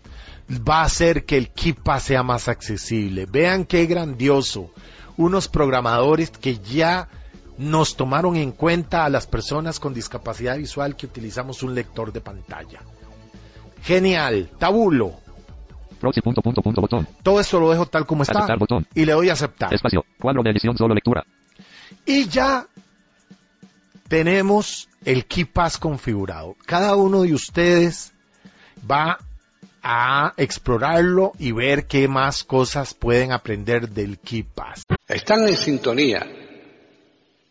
Va a hacer que el KIPA sea más accesible. Vean qué grandioso. Unos programadores que ya nos tomaron en cuenta a las personas con discapacidad visual que utilizamos un lector de pantalla. Genial. Tabulo. Proxy punto punto punto botón. Todo esto lo dejo tal como está Aceptar botón. y le doy a aceptar. Espacio. Cuadro de edición solo lectura. Y ya tenemos el KeyPass configurado. Cada uno de ustedes va a explorarlo y ver qué más cosas pueden aprender del KeyPass. Están en sintonía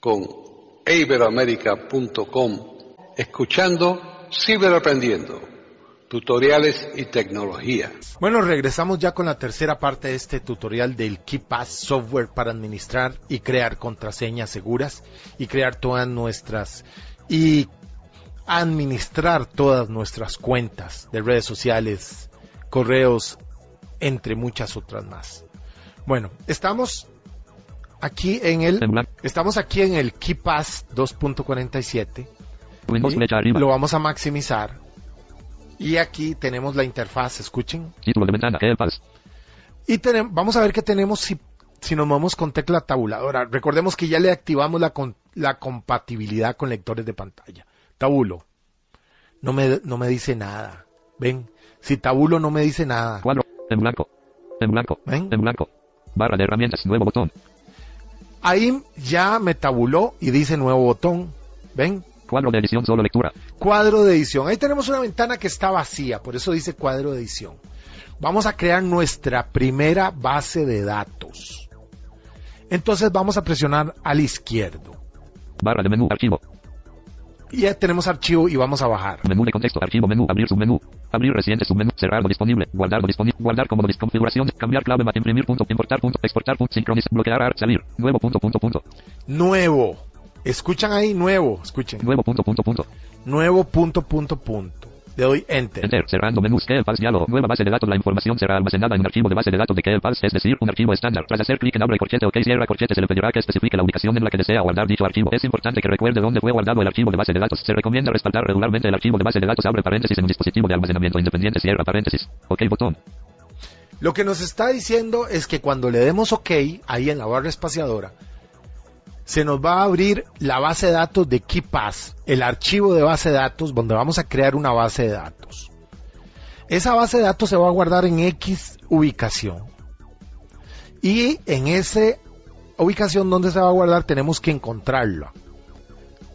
con iberoamerica.com escuchando Ciberaprendiendo, tutoriales y tecnología. Bueno, regresamos ya con la tercera parte de este tutorial del KeyPass software para administrar y crear contraseñas seguras y crear todas nuestras y administrar todas nuestras cuentas de redes sociales, correos, entre muchas otras más. Bueno, estamos aquí en el estamos aquí en el KeyPass 2.47 Windows y flecha arriba. lo vamos a maximizar. Y aquí tenemos la interfaz, escuchen. Título de ventana. KeyPass. Y tenemos, vamos a ver qué tenemos si, si nos movemos con tecla tabuladora. Recordemos que ya le activamos la, con- la compatibilidad con lectores de pantalla. Tabulo. No me, no me dice nada. Ven. Si tabulo no me dice nada. Cuadro. En blanco. En blanco. ¿Ven? En blanco. Barra de herramientas. Nuevo botón. Ahí ya me tabuló y dice nuevo botón. ¿Ven? Cuadro de edición. Solo lectura. Cuadro de edición. Ahí tenemos una ventana que está vacía, por eso dice cuadro de edición. Vamos a crear nuestra primera base de datos. Entonces vamos a presionar al izquierdo. Barra de menú. Archivo. Y ya tenemos archivo y vamos a bajar. Menú de contexto. Archivo. Menú. Abrir submenú. Abrir reciente submenú. Cerrar lo disponible. Guardar lo disponible. Guardar como configuración. Cambiar clave. Imprimir punto. Importar punto. Exportar punto. Sincronizar. Bloquear. ar- Salir. Nuevo punto. Punto. Punto. Nuevo. Escuchan ahí, nuevo. Escuchen. Nuevo punto. Punto. Punto. Nuevo punto, punto, punto. Le doy enter. Enter. Cerrando menús. KeyPass. Diálogo. Nueva base de datos. La información será almacenada en un archivo de base de datos de KeyPass, es decir, un archivo estándar. Tras hacer clic en abre corchete o cierra corchete se le pedirá que especifique la ubicación en la que desea guardar dicho archivo. Es importante que recuerde dónde fue guardado el archivo de base de datos. Se recomienda respaldar regularmente el archivo de base de datos. Abre paréntesis en un dispositivo de almacenamiento independiente. Cierra paréntesis. OK botón. Lo que nos está diciendo es que cuando le demos OK, ahí en la barra espaciadora, se nos va a abrir la base de datos de KeyPass, el archivo de base de datos donde vamos a crear una base de datos. Esa base de datos se va a guardar en X ubicación. Y en esa ubicación donde se va a guardar tenemos que encontrarla.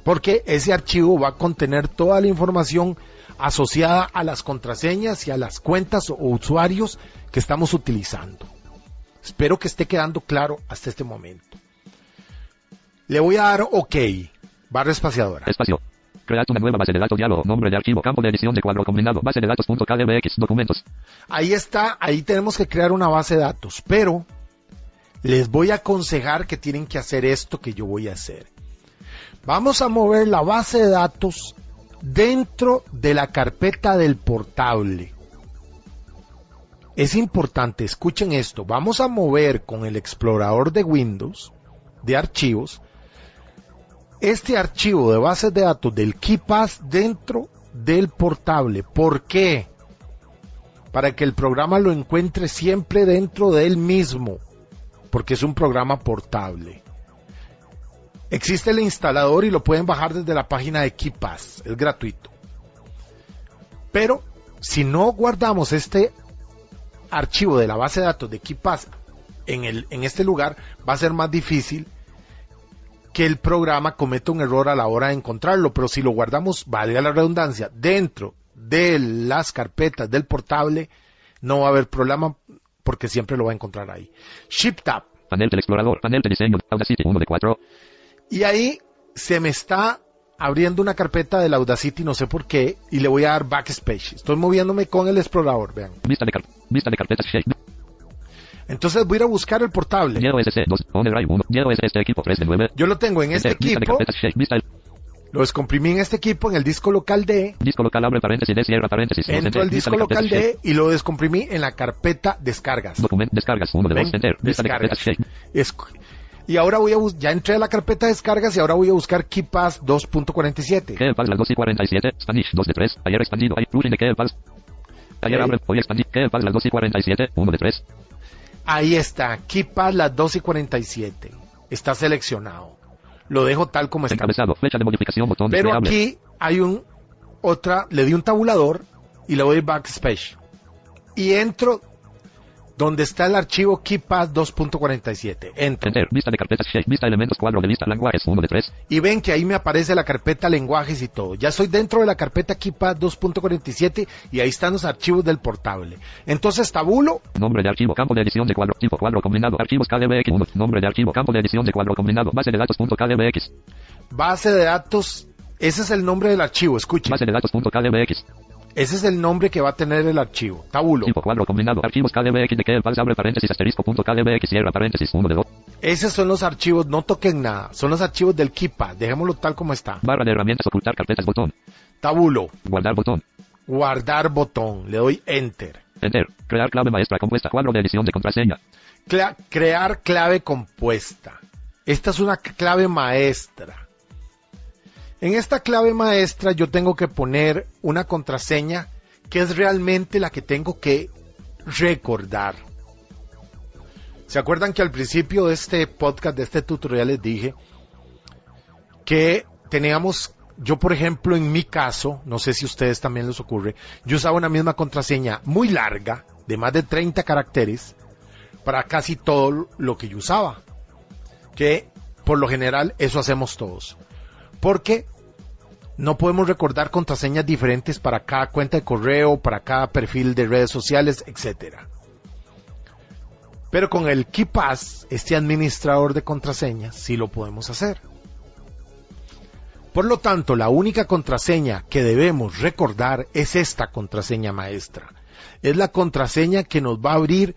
Porque ese archivo va a contener toda la información asociada a las contraseñas y a las cuentas o usuarios que estamos utilizando. Espero que esté quedando claro hasta este momento. Le voy a dar OK, barra espaciadora. Espacio. Crear una nueva base de datos. Diálogo. Nombre de archivo. Campo de edición de cuadro combinado. Base de datos.kdbx. Documentos. Ahí está, ahí tenemos que crear una base de datos, pero les voy a aconsejar que tienen que hacer esto que yo voy a hacer. Vamos a mover la base de datos dentro de la carpeta del portable. Es importante, escuchen esto, vamos a mover con el explorador de Windows de archivos este archivo de bases de datos del KeyPass dentro del portable. ¿Por qué? Para que el programa lo encuentre siempre dentro de él mismo, porque es un programa portable. Existe el instalador y lo pueden bajar desde la página de KeyPass, es gratuito. Pero si no guardamos este archivo de la base de datos de KeyPass en, el, en este lugar, va a ser más difícil que el programa cometa un error a la hora de encontrarlo, pero si lo guardamos, valga la redundancia, dentro de las carpetas del portable, no va a haber problema porque siempre lo va a encontrar ahí. Shift Tab. Panel del explorador. Panel de diseño. Audacity 1 de 4. Y ahí se me está abriendo una carpeta del Audacity, no sé por qué, y le voy a dar backspace. Estoy moviéndome con el explorador, vean. Vista de, car vista de carpetas. Shape. Entonces voy a ir a buscar el portable. Diego SC 2. On Drive 1. Diego S este equipo 3 de 9. Yo lo tengo en este equipo, lo descomprimí en este equipo, en el disco local D, disco local. Abre paréntesis. Cierra paréntesis. Dos, entro al disco local. D y lo descomprimí en la carpeta descargas. Document. Descargas. 1 de 2. Ven, Enter. Descargas. Y ahora voy a bus- ya entré a la carpeta de descargas y ahora voy a buscar KeyPass 2.47. KeyPass las 2 y 47. Spanish 2 de 3. Ayer expandido. Hay plugin de KeyPass. Ayer abre. Hoy expandido. KeyPass las 2 y 47. 1 de 3. Ahí está, KeyPass las 2 y 47. Está seleccionado. Lo dejo tal como está. Encabezado. Flecha de modificación. Botón Pero desplegable. aquí hay un otra, le di un tabulador y le doy backspace. Y entro donde está el archivo KeyPass 2.47. Enter. Enter. Vista de carpetas shape. Vista elementos cuadro de lista lenguajes 1 de 3. Y ven que ahí me aparece la carpeta lenguajes y todo. Ya estoy dentro de la carpeta KeyPass 2.47 y ahí están los archivos del portable. Entonces tabulo, Nombre de archivo. Campo de edición de cuadro. Tipo cuadro combinado. Archivos KDBX 1. Nombre de archivo. Campo de edición de cuadro combinado. Base de datos punto KDBX. base de datos. Ese es el nombre del archivo, escuchen. Base de datos punto KDBX. Ese es el nombre que va a tener el archivo. Tabulo. Tipo cuadro combinado. Archivos KDBX de que el abre paréntesis asterisco punto KDBX cierra paréntesis 1 de 2. Esos son los archivos, no toquen nada. Son los archivos del KeyPad. Dejémoslo tal como está. Barra de herramientas ocultar carpetas botón. Tabulo. Guardar botón. Guardar botón. Le doy Enter. Enter. Crear clave maestra compuesta. Cuadro de edición de contraseña. Cla- crear clave compuesta. Esta es una clave maestra. En esta clave maestra yo tengo que poner una contraseña que es realmente la que tengo que recordar. ¿Se acuerdan que al principio de este podcast, de este tutorial les dije que teníamos, yo por ejemplo en mi caso, no sé si a ustedes también les ocurre, yo usaba una misma contraseña muy larga, de más de 30 caracteres, para casi todo lo que yo usaba. Que por lo general eso hacemos todos. Porque no podemos recordar contraseñas diferentes para cada cuenta de correo, para cada perfil de redes sociales, etcétera. Pero con el KeePass, este administrador de contraseñas, sí lo podemos hacer. Por lo tanto, la única contraseña que debemos recordar es esta contraseña maestra. Es la contraseña que nos va a abrir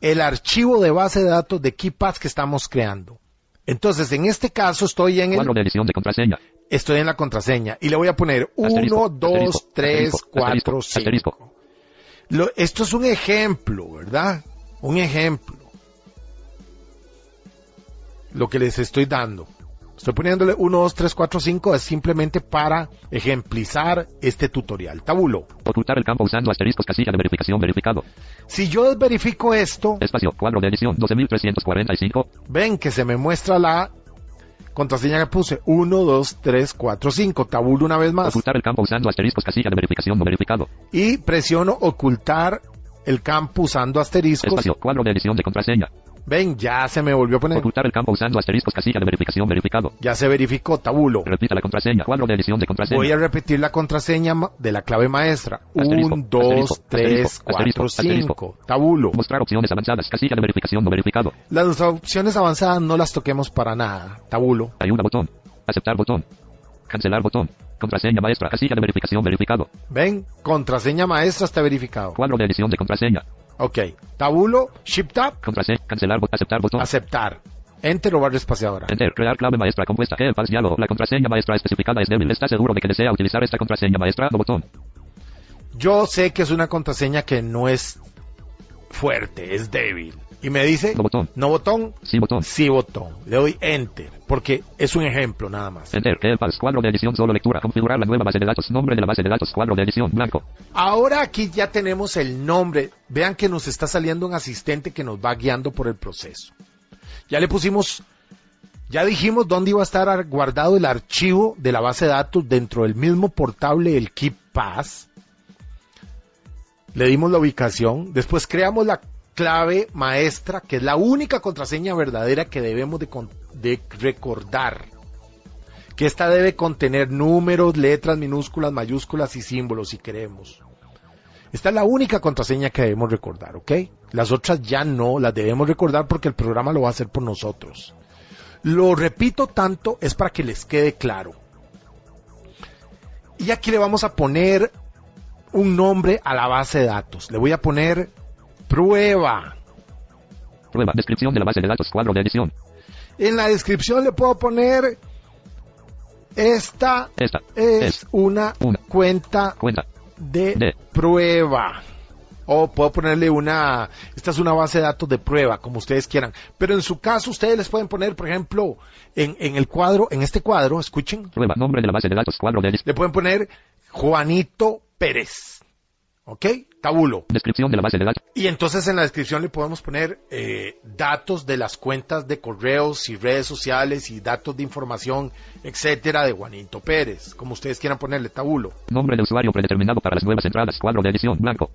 el archivo de base de datos de KeePass que estamos creando. Entonces, en este caso estoy en el, de de contraseña. Estoy en la contraseña y le voy a poner 1, Asterisco, 2, asterisco, 3, asterisco, 4, asterisco, asterisco. 5. Lo- esto es un ejemplo, ¿verdad? Un ejemplo. Lo que les estoy dando. Estoy poniéndole 1, 2, 3, 4, 5 es simplemente para ejemplizar este tutorial. Tabulo. Ocultar el campo usando asteriscos casilla de verificación verificado. Si yo verifico esto, Espacio. Cuadro de edición 12345. ven que se me muestra la contraseña que puse. 1, 2, 3, 4, 5. Tabulo una vez más. Ocultar el campo usando asteriscos casilla de verificación no verificado. Y presiono ocultar el campo usando asteriscos. Espacio. Cuadro de edición de contraseña. Ven, ya se me volvió a poner. Ocultar el campo usando asteriscos casilla de verificación verificado. Ya se verificó, tabulo. Repita la contraseña. Cuadro de edición de contraseña. Voy a repetir la contraseña de la clave maestra. Asterisco, 1, 2, asterisco, 3, asterisco, 4, asterisco, 5. Tabulo. Mostrar opciones avanzadas. Casilla de verificación no verificado. Las opciones avanzadas no las toquemos para nada. Tabulo. Ayuda botón. Aceptar botón. Cancelar botón. Contraseña maestra. Casilla de verificación verificado. Ven, contraseña maestra está verificado. Cuadro de edición de contraseña. Ok. Tabulo, Shift Tab, Contraseña. Cancelar botón. Aceptar botón. aceptar. Enter o barra espaciadora. Enter. Crear clave maestra compuesta. Que el pas diálogo. La contraseña maestra especificada es débil. ¿Está seguro de que desea utilizar esta contraseña maestra? No botón. Yo sé que es una contraseña que no es fuerte, es débil. Y me dice, No botón. no botón, Sí botón. sí botón. Le doy Enter, porque es un ejemplo nada más. Enter. Pas. Cuadro de edición solo lectura. Configurar la nueva base de datos. Nombre de la base de datos. Cuadro de edición. Blanco. Ahora aquí ya tenemos el nombre. Vean que nos está saliendo un asistente que nos va guiando por el proceso. Ya le pusimos, ya dijimos dónde iba a estar guardado el archivo de la base de datos dentro del mismo portable, el KeePass. Le dimos la ubicación. Después creamos la clave maestra, que es la única contraseña verdadera que debemos de, de recordar. Que esta debe contener números, letras, minúsculas, mayúsculas y símbolos si queremos. Esta es la única contraseña que debemos recordar, ¿ok? Las otras ya no las debemos recordar porque el programa lo va a hacer por nosotros. Lo repito tanto es para que les quede claro. Y aquí le vamos a poner un nombre a la base de datos. Le voy a poner prueba. Prueba. Descripción de la base de datos. Cuadro de edición. En la descripción le puedo poner esta Esta. es Es. una una. cuenta Cuenta. de, De. prueba. O puedo ponerle una, esta es una base de datos de prueba, como ustedes quieran. Pero en su caso, ustedes les pueden poner, por ejemplo, en, en el cuadro, en este cuadro, escuchen, Prueba. Nombre de la base de datos. Cuadro de edición. le pueden poner Juanito Pérez. ¿Ok? Tabulo. Descripción de la base de datos. Y entonces en la descripción le podemos poner eh, datos de las cuentas de correos y redes sociales y datos de información, etcétera, de Juanito Pérez, como ustedes quieran ponerle tabulo. Nombre de usuario predeterminado para las nuevas entradas. Cuadro de edición. Blanco.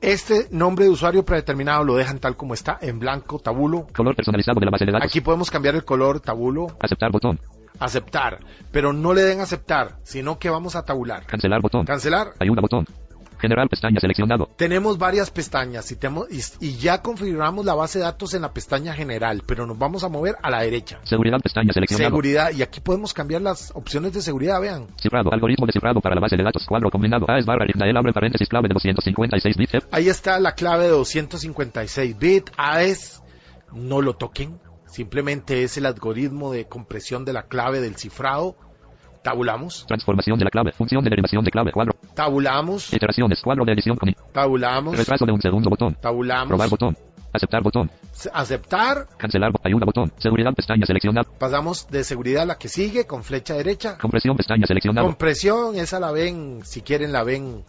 Este nombre de usuario predeterminado lo dejan tal como está, en blanco, tabulo. Color personalizado de la base de datos. Aquí podemos cambiar el color, tabulo, Aceptar botón. aceptar. Pero no le den aceptar, sino que vamos a tabular. Cancelar botón. Cancelar. Ayuda botón. General pestaña seleccionado. Tenemos varias pestañas y, temo- y, y ya configuramos la base de datos en la pestaña general, pero nos vamos a mover a la derecha. Seguridad pestaña seleccionado. Seguridad, y aquí podemos cambiar las opciones de seguridad, vean. Cifrado. Algoritmo de cifrado para la base de datos. Cuadro combinado. A es barra Ignael abre paréntesis clave de 256 bits. Ahí está la clave de 256 bit. AES, no lo toquen. Simplemente es el algoritmo de compresión de la clave del cifrado. Tabulamos, Transformación de la clave. Función de derivación de clave. Cuadro. tabulamos, Iteraciones. Cuadro de edición con tabulamos, Retraso de un segundo botón. tabulamos. Probar botón. Aceptar botón. Aceptar, Cancelar. Ayuda botón. Seguridad pestaña seleccionado. pasamos de seguridad a la que sigue con flecha derecha. Compresión pestaña seleccionado. Compresión, esa la ven, si quieren la ven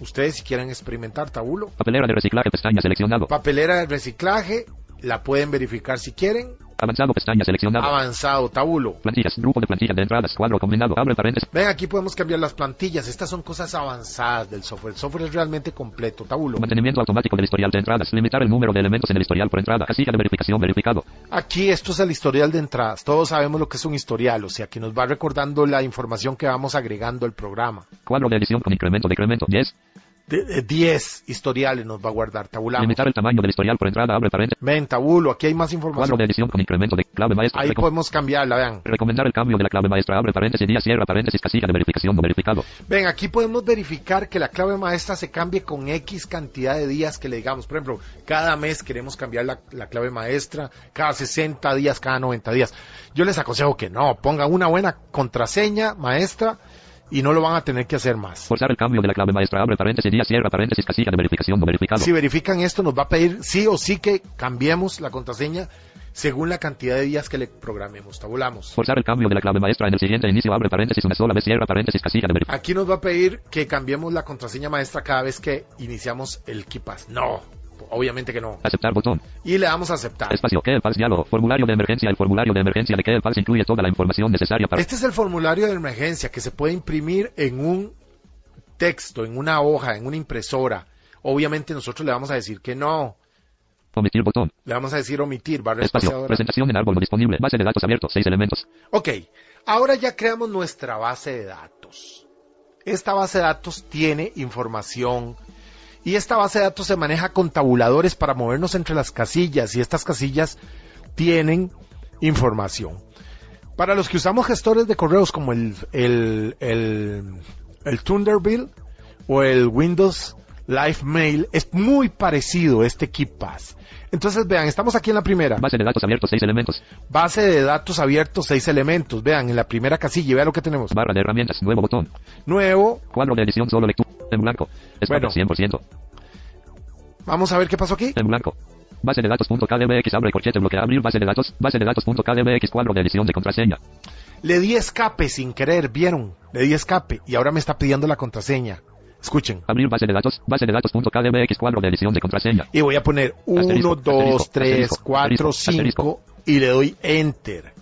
ustedes, si quieren experimentar tabulo. Papelera de reciclaje pestaña seleccionado. Papelera de reciclaje, la pueden verificar si quieren. Avanzado pestaña seleccionado. Avanzado, tabulo. Plantillas. Grupo de plantillas de entradas. Cuadro combinado. Abre paréntesis. Ven, aquí podemos cambiar las plantillas. Estas son cosas avanzadas del software. El software es realmente completo, tabulo. Mantenimiento automático del historial de entradas. Limitar el número de elementos en el historial por entrada. Casilla de verificación verificado. Aquí esto es el historial de entradas. Todos sabemos lo que es un historial, o sea, que nos va recordando la información que vamos agregando al programa. Cuadro de edición con incremento decremento. 10. De, de 10 historiales nos va a guardar, tabulamos. Limitar el tamaño del historial por entrada. Abre paréntesis. Ven, tabulo, aquí hay más Cuadro información. de edición con incremento de clave maestra. Ahí Recom- podemos cambiarla, vean. Recomendar el cambio de la clave maestra. Abre paréntesis. Día cierra paréntesis. Casilla de verificación no verificado. Ven, aquí podemos verificar que la clave maestra se cambie con X cantidad de días que le digamos. Por ejemplo, cada mes queremos cambiar la, la clave maestra, cada 60 días, cada 90 días. Yo les aconsejo que no, pongan una buena contraseña maestra y no lo van a tener que hacer más. Forzar el cambio de la clave maestra. Abre paréntesis. Día cierra paréntesis. Casilla de verificación no verificado. Si verifican esto, nos va a pedir sí o sí que cambiemos la contraseña según la cantidad de días que le programemos. Tabulamos. Forzar el cambio de la clave maestra en el siguiente inicio. Abre paréntesis. Una sola vez cierra paréntesis. Casilla de verificación. Aquí nos va a pedir que cambiemos la contraseña maestra cada vez que iniciamos el KeePass. No, obviamente que no. Aceptar botón. Y le damos a aceptar. Espacio. ¿Qué el fax diálogo? Formulario de emergencia. El formulario de emergencia de que el incluye toda la información necesaria para. Este es el formulario de emergencia que se puede imprimir en un texto, en una hoja, en una impresora. Obviamente nosotros le vamos a decir que no. Omitir botón. Le vamos a decir omitir, barra Espacio. Presentación en árbol no disponible. Base de datos abierto. Seis elementos. Ok, ahora ya creamos nuestra base de datos. Esta base de datos tiene información y esta base de datos se maneja con tabuladores para movernos entre las casillas y estas casillas tienen información. Para los que usamos gestores de correos como el, el, el, Thunderbird o el Windows Live Mail, es muy parecido este KeePass. Entonces vean, estamos aquí en la primera. Base de datos abierto. Seis elementos. Base de datos abiertos, seis elementos. Vean, en la primera casilla, vean lo que tenemos. Barra de herramientas. Nuevo botón. Nuevo. Cuadro de edición solo lectura. En blanco. Espacio. Bueno. 100%. Vamos a ver qué pasó aquí. En blanco. Base de datos.kdbx abre corchete bloquea abrir base de datos. Base de datos.kdbx cuadro de edición de contraseña. Le di escape sin querer, ¿vieron? Le di escape y ahora me está pidiendo la contraseña. Escuchen. Abrir base de datos. Base de datos.kdbx cuadro de edición de contraseña. Y voy a poner 1, Asterisco, 2, asterisco, 3, asterisco, 4, asterisco, 5 y le doy Enter.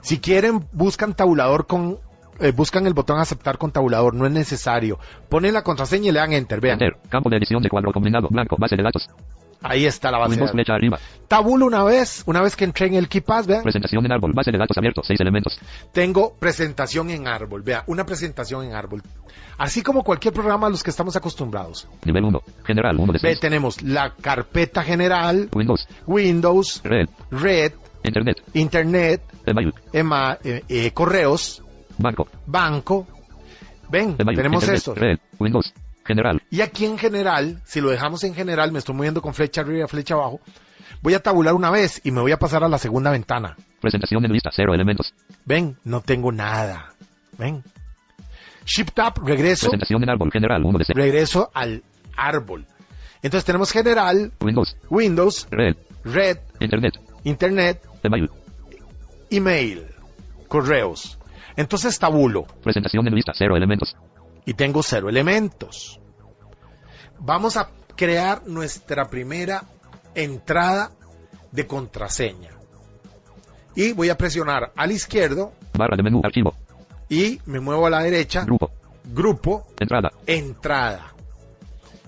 Si quieren, buscan tabulador con... eh, buscan el botón aceptar con tabulador, no es necesario. Ponen la contraseña y le dan Enter, vean. Enter. Campo de edición de cuadro combinado. Blanco. Base de datos. Ahí está la base de Windows datos. flecha arriba. Tabulo una vez, una vez que entré en el KeePass, vean. Presentación en árbol. Base de datos abierto. Seis elementos. tengo presentación en árbol. Vea, una presentación en árbol. Así como cualquier programa a los que estamos acostumbrados. Nivel 1. General 1 de Ve, 6. tenemos la carpeta general, Windows. Windows, Red. Red, Internet. Internet, Email. ema- eh, eh, correos, Banco. banco. Ven, Email. tenemos Internet. esto. Red. Windows. General. Y aquí en general, si lo dejamos en general, me estoy moviendo con flecha arriba, flecha abajo, voy a tabular una vez y me voy a pasar a la segunda ventana. Presentación en lista. Cero elementos. Ven, no tengo nada. Ven. Shift Tab, regreso. Presentación en árbol. General 1 de 6. regreso al árbol. Entonces tenemos general, Windows. Windows, Red. Red, Internet. Internet, Email. email, correos. Entonces tabulo Presentación en lista. Cero elementos. Y tengo cero elementos. Vamos a crear nuestra primera entrada de contraseña. Y voy a presionar al izquierdo Barra de menú. Archivo. y me muevo a la derecha, Grupo. grupo, Entrada. entrada.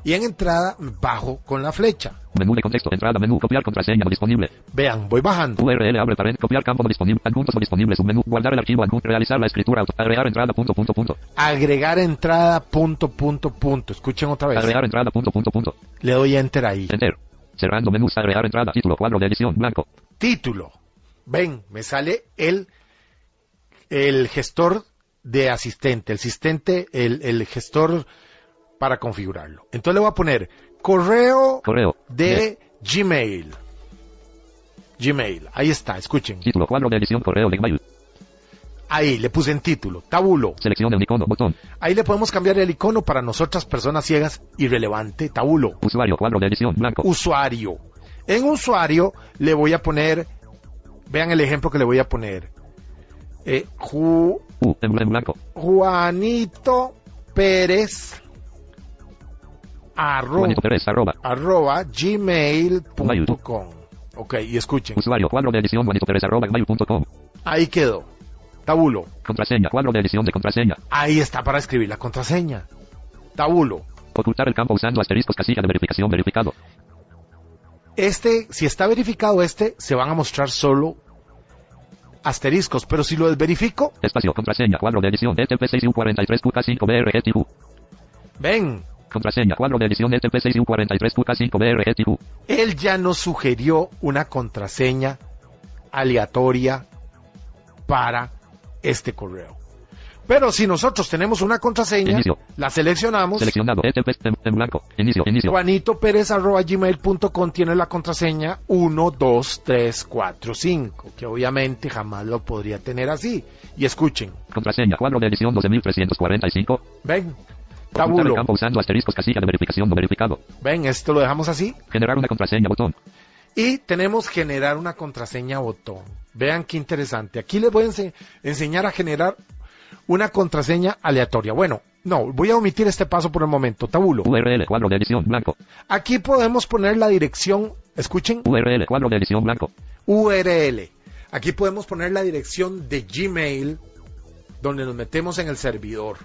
y en entrada bajo con la flecha. Menú de contexto. Entrada. Menú. Copiar contraseña no disponible. Vean, voy bajando. URL abre paréntesis. Copiar campo no disponible. Adjuntos no disponibles. Submenú. Guardar el archivo. Adjunto. Realizar la escritura. auto- Agregar entrada. Punto, punto, punto. Agregar entrada, punto, punto, punto. Escuchen otra vez. Agregar entrada. Punto, punto, punto. Le doy enter ahí. Enter. Cerrando menús. Agregar entrada. Título. Cuadro de edición. Blanco. Título. Ven, me sale el, el gestor de asistente, el asistente, el, el gestor para configurarlo. Entonces le voy a poner correo Correo. de Gmail. Gmail, ahí está, escuchen. Título. Cuadro de edición. Correo de Gmail. Ahí le puse en título, tabulo. Seleccione un icono. Botón. Ahí le podemos cambiar el icono para nosotras personas ciegas irrelevante, tabulo. Usuario. Cuadro de edición. Blanco. Usuario. En usuario le voy a poner, vean el ejemplo que le voy a poner. Eh, Ju- U. En en blanco. Juanito Pérez arroba, Pérez. Arroba. arroba gmail.com. Ok, y escuchen. Usuario. Cuadro de edición. Pérez. Arroba. Gmail.com. Ahí quedó. Tabulo. Contraseña. Cuadro de edición de contraseña. Ahí está para escribir la contraseña. Tabulo. Ocultar el campo usando asteriscos. Casilla de verificación. Verificado. Este, si está verificado este, se van a mostrar solo asteriscos, pero si lo desverifico, Espacio. Contraseña. Cuadro de edición. E ETP6U43QK5BRGTQ. ven, Contraseña. Cuadro de edición. E ETP6U43QK5BRGTQ. él ya nos sugirió una contraseña aleatoria para este correo. Pero si nosotros tenemos una contraseña, Inicio. la seleccionamos. Seleccionado. En blanco. Inicio. Inicio. Juanito Pérez arroba gmail.com tiene la contraseña 12345, que obviamente jamás lo podría tener así. Y escuchen, Contraseña. Cuadro de edición 12345. ven, El tabulo, campo usando asteriscos. Casilla de verificación. No verificado. ven, esto lo dejamos así. Generar una contraseña. Botón. Y tenemos generar una contraseña botón. Vean qué interesante. Aquí les voy a ense- enseñar a generar una contraseña aleatoria. Bueno, no, voy a omitir este paso por el momento. Tabulo. URL. Cuadro de edición. Blanco. Aquí podemos poner la dirección, escuchen, URL. Cuadro de edición. Blanco. URL. Aquí podemos poner la dirección de Gmail donde nos metemos en el servidor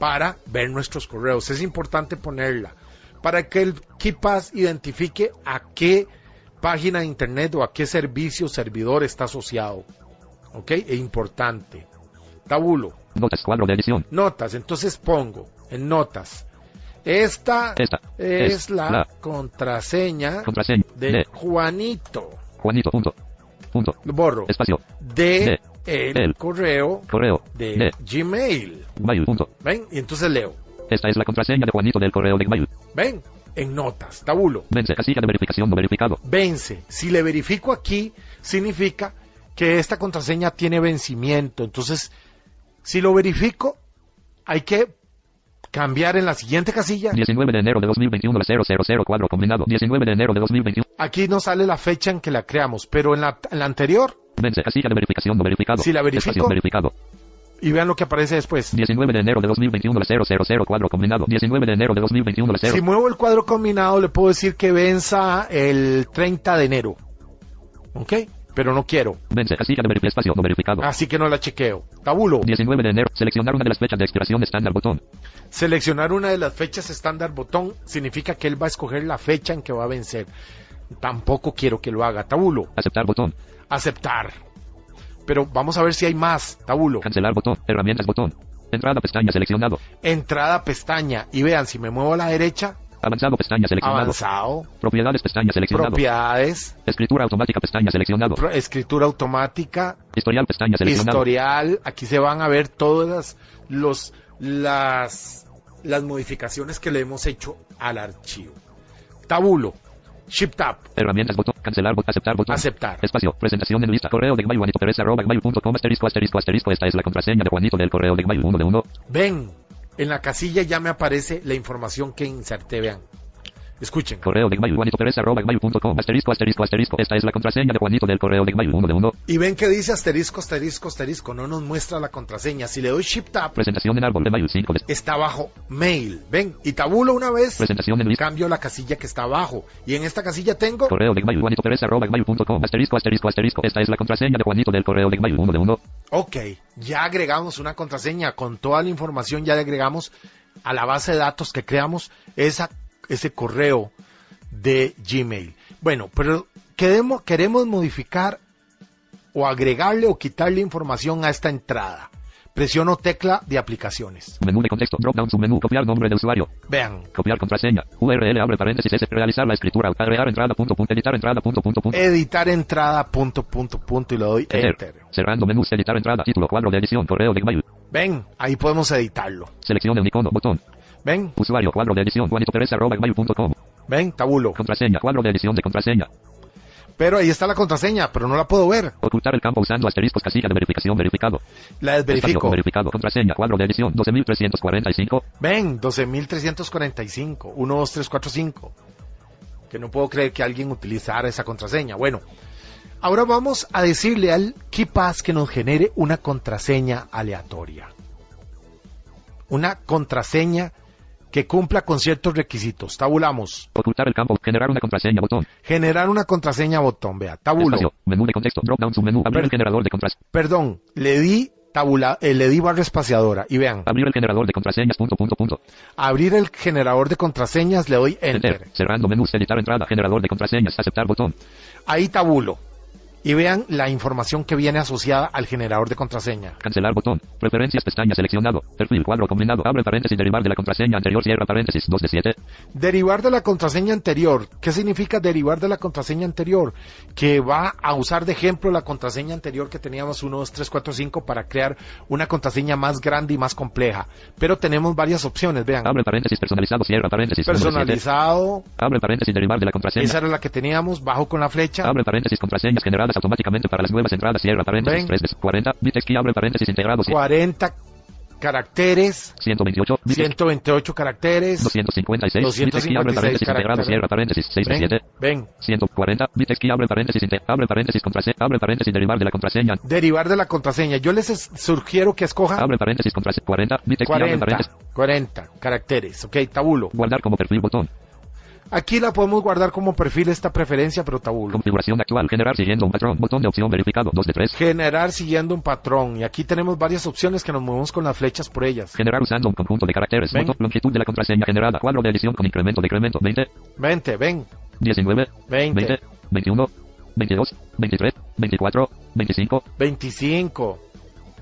para ver nuestros correos. Es importante ponerla para que el KeePass identifique a qué página de internet o a qué servicio o servidor está asociado. ¿Ok? Es importante. Tabulo. Notas. Cuadro de edición. Notas. Entonces pongo en notas. Esta, Esta es, es la, la contraseña Contraseña. de Juanito. Juanito. Punto. Punto. Borro. Espacio. de de el, el correo Correo. de, De Gmail. ¿Ven? Y entonces leo. Esta es la contraseña de Juanito del correo de Gmail. ¿Ven? En notas, tabulo. Vence. Casilla de verificación. No verificado. Vence. Si le verifico aquí, significa que esta contraseña tiene vencimiento. Entonces, si lo verifico, hay que cambiar en la siguiente casilla. 19 de enero de 2021 la 0004 combinado. 19 de enero de 2021. Aquí no sale la fecha en que la creamos, pero en la, en la anterior, Vence. Casilla de verificación. No verificado. Si la verifico-. Verificado. y vean lo que aparece después. 19 de enero de 2021 la 0004 combinado. 19 de enero de 2021 la 0. Si muevo el cuadro combinado, le puedo decir que venza el 30 de enero. ¿Ok? Pero no quiero. Vence. Casilla de. Espacio. No verificado. Así que no la chequeo. Tabulo. 19 de enero. Seleccionar una de las fechas de expiración estándar. Botón. Seleccionar una de las fechas estándar botón significa que él va a escoger la fecha en que va a vencer. Tampoco quiero que lo haga. Tabulo. Aceptar botón. Aceptar. Pero vamos a ver si hay más. Tabulo. Cancelar botón. Herramientas botón. Entrada pestaña seleccionado. Entrada pestaña. Y vean, si me muevo a la derecha, Avanzado pestaña seleccionado. avanzado. Propiedades pestaña seleccionado. Propiedades. Escritura automática pestaña seleccionado. pro- escritura automática. Historial pestaña seleccionado. historial, aquí se van a ver todas los, las, las modificaciones que le hemos hecho al archivo. Tabulo, Shift Tab, Herramientas botón. Cancelar botón. Aceptar botón. aceptar. Espacio. Presentación en lista. Correo de Gmail. Juanito Pérez arroba gmail.com. Asterisco asterisco asterisco. Esta es la contraseña de Juanito del correo de Gmail. Uno de uno. Ven, en la casilla ya me aparece la información que inserté, vean. Escuchen. Correo de Gmail. Juanito Pérez arroba. Asterisco asterisco asterisco. Esta es la contraseña de Juanito del correo de Gmail. Uno de uno. Y ven que dice asterisco, asterisco, asterisco, no nos muestra la contraseña. Si le doy Shift Tab, Presentación en árbol de Gmail. 5 de... está abajo Mail. Ven, y tabulo una vez, Presentación en lista. cambio la casilla que está abajo. Y en esta casilla tengo Correo de Gmail. Juanito Pérez arroba. Asterisco asterisco asterisco. Esta es la contraseña de Juanito del correo de Gmail. Uno de uno. Ok, ya agregamos una contraseña con toda la información, ya le agregamos a la base de datos que creamos esa, ese correo de Gmail. Bueno, pero queremos, queremos modificar o agregarle o quitarle información a esta entrada. Presiono tecla de aplicaciones. Menú de contexto. Drop down submenú. Copiar nombre de usuario. Vean, Copiar contraseña. URL abre paréntesis S. Realizar la escritura. Agregar entrada punto punto. Editar entrada punto punto punto. editar entrada, punto, punto, punto, y le doy Enter. enter. Cerrando menús. Editar entrada. Título. Cuadro de edición. Correo de Gmail. Ven, ahí podemos editarlo. Seleccione un icono. Botón. Ven, Usuario. Cuadro de edición. Juanito Pérez arroba gmail.com. ven, tabulo. Contraseña. Cuadro de edición de contraseña. Pero ahí está la contraseña, pero no la puedo ver. Ocultar el campo usando asteriscos. Casilla de verificación. Verificado. La desverifico. Verificado. Contraseña. Cuadro de edición. 12345. Ven, 12.345, 12345. Que no puedo creer que alguien utilizara esa contraseña. Bueno, ahora vamos a decirle al KeePass que nos genere una contraseña aleatoria. Una contraseña que cumpla con ciertos requisitos. Tabulamos. Ocultar el campo. Generar una contraseña. Botón. Generar una contraseña botón. Vea, tabulo. Espacio. Menú de contexto. Drop down submenú. Abrir el generador de contraseñas. Perdón, le di tabula, eh, le di barra espaciadora. Y vean, Abrir el generador de contraseñas. Punto punto punto. abrir el generador de contraseñas, le doy Enter. enter. Cerrando menús. Editar entrada. Generador de contraseñas. Aceptar botón. Ahí tabulo. Y vean la información que viene asociada al generador de contraseña. Cancelar botón. Preferencias pestaña seleccionado. Perfil cuadro combinado. Abre paréntesis. Derivar de la contraseña anterior. Cierra paréntesis. 2 de 7. Derivar de la contraseña anterior. ¿Qué significa derivar de la contraseña anterior? Que va a usar de ejemplo la contraseña anterior que teníamos 1, 2, 3, 4, 5 para crear una contraseña más grande y más compleja. Pero tenemos varias opciones, vean. Abre paréntesis. Personalizado. Cierra paréntesis. Personalizado. Abre paréntesis. Derivar de la contraseña. Esa era la que teníamos. Bajo con la flecha. Abre paréntesis. Contraseñas generadas automáticamente para las nuevas entradas. Cierra paréntesis. Ven. 3 de 40. Bits key. Abre paréntesis. Integrado. 40 caracteres. 128. Bits 128 caracteres. 256. Bits key. Abre 256 paréntesis. Integrado. Cierra paréntesis. 6 de Ven, 7. ven. 140. Bits key. Abre paréntesis. Abre paréntesis. Contraseña. Abre paréntesis. Derivar de la contraseña. Derivar de la contraseña. Yo les es- sugiero que escojan Abre paréntesis. Contraseña. 40. Bits key. Abre 40, paréntesis. 40 caracteres. Ok, tabulo. Guardar como perfil. Botón. Aquí la podemos guardar como perfil esta preferencia, pero tabulo. Configuración actual. Generar siguiendo un patrón. Botón de opción verificado. 2 de 3. Generar siguiendo un patrón. Y aquí tenemos varias opciones que nos movemos con las flechas por ellas. Generar usando un conjunto de caracteres. Botón. Longitud de la contraseña generada. Cuadro de edición con incremento. Decremento. 20. 20, ven. 19. 20, 20. 21. 22. 23. 24. 25. 25,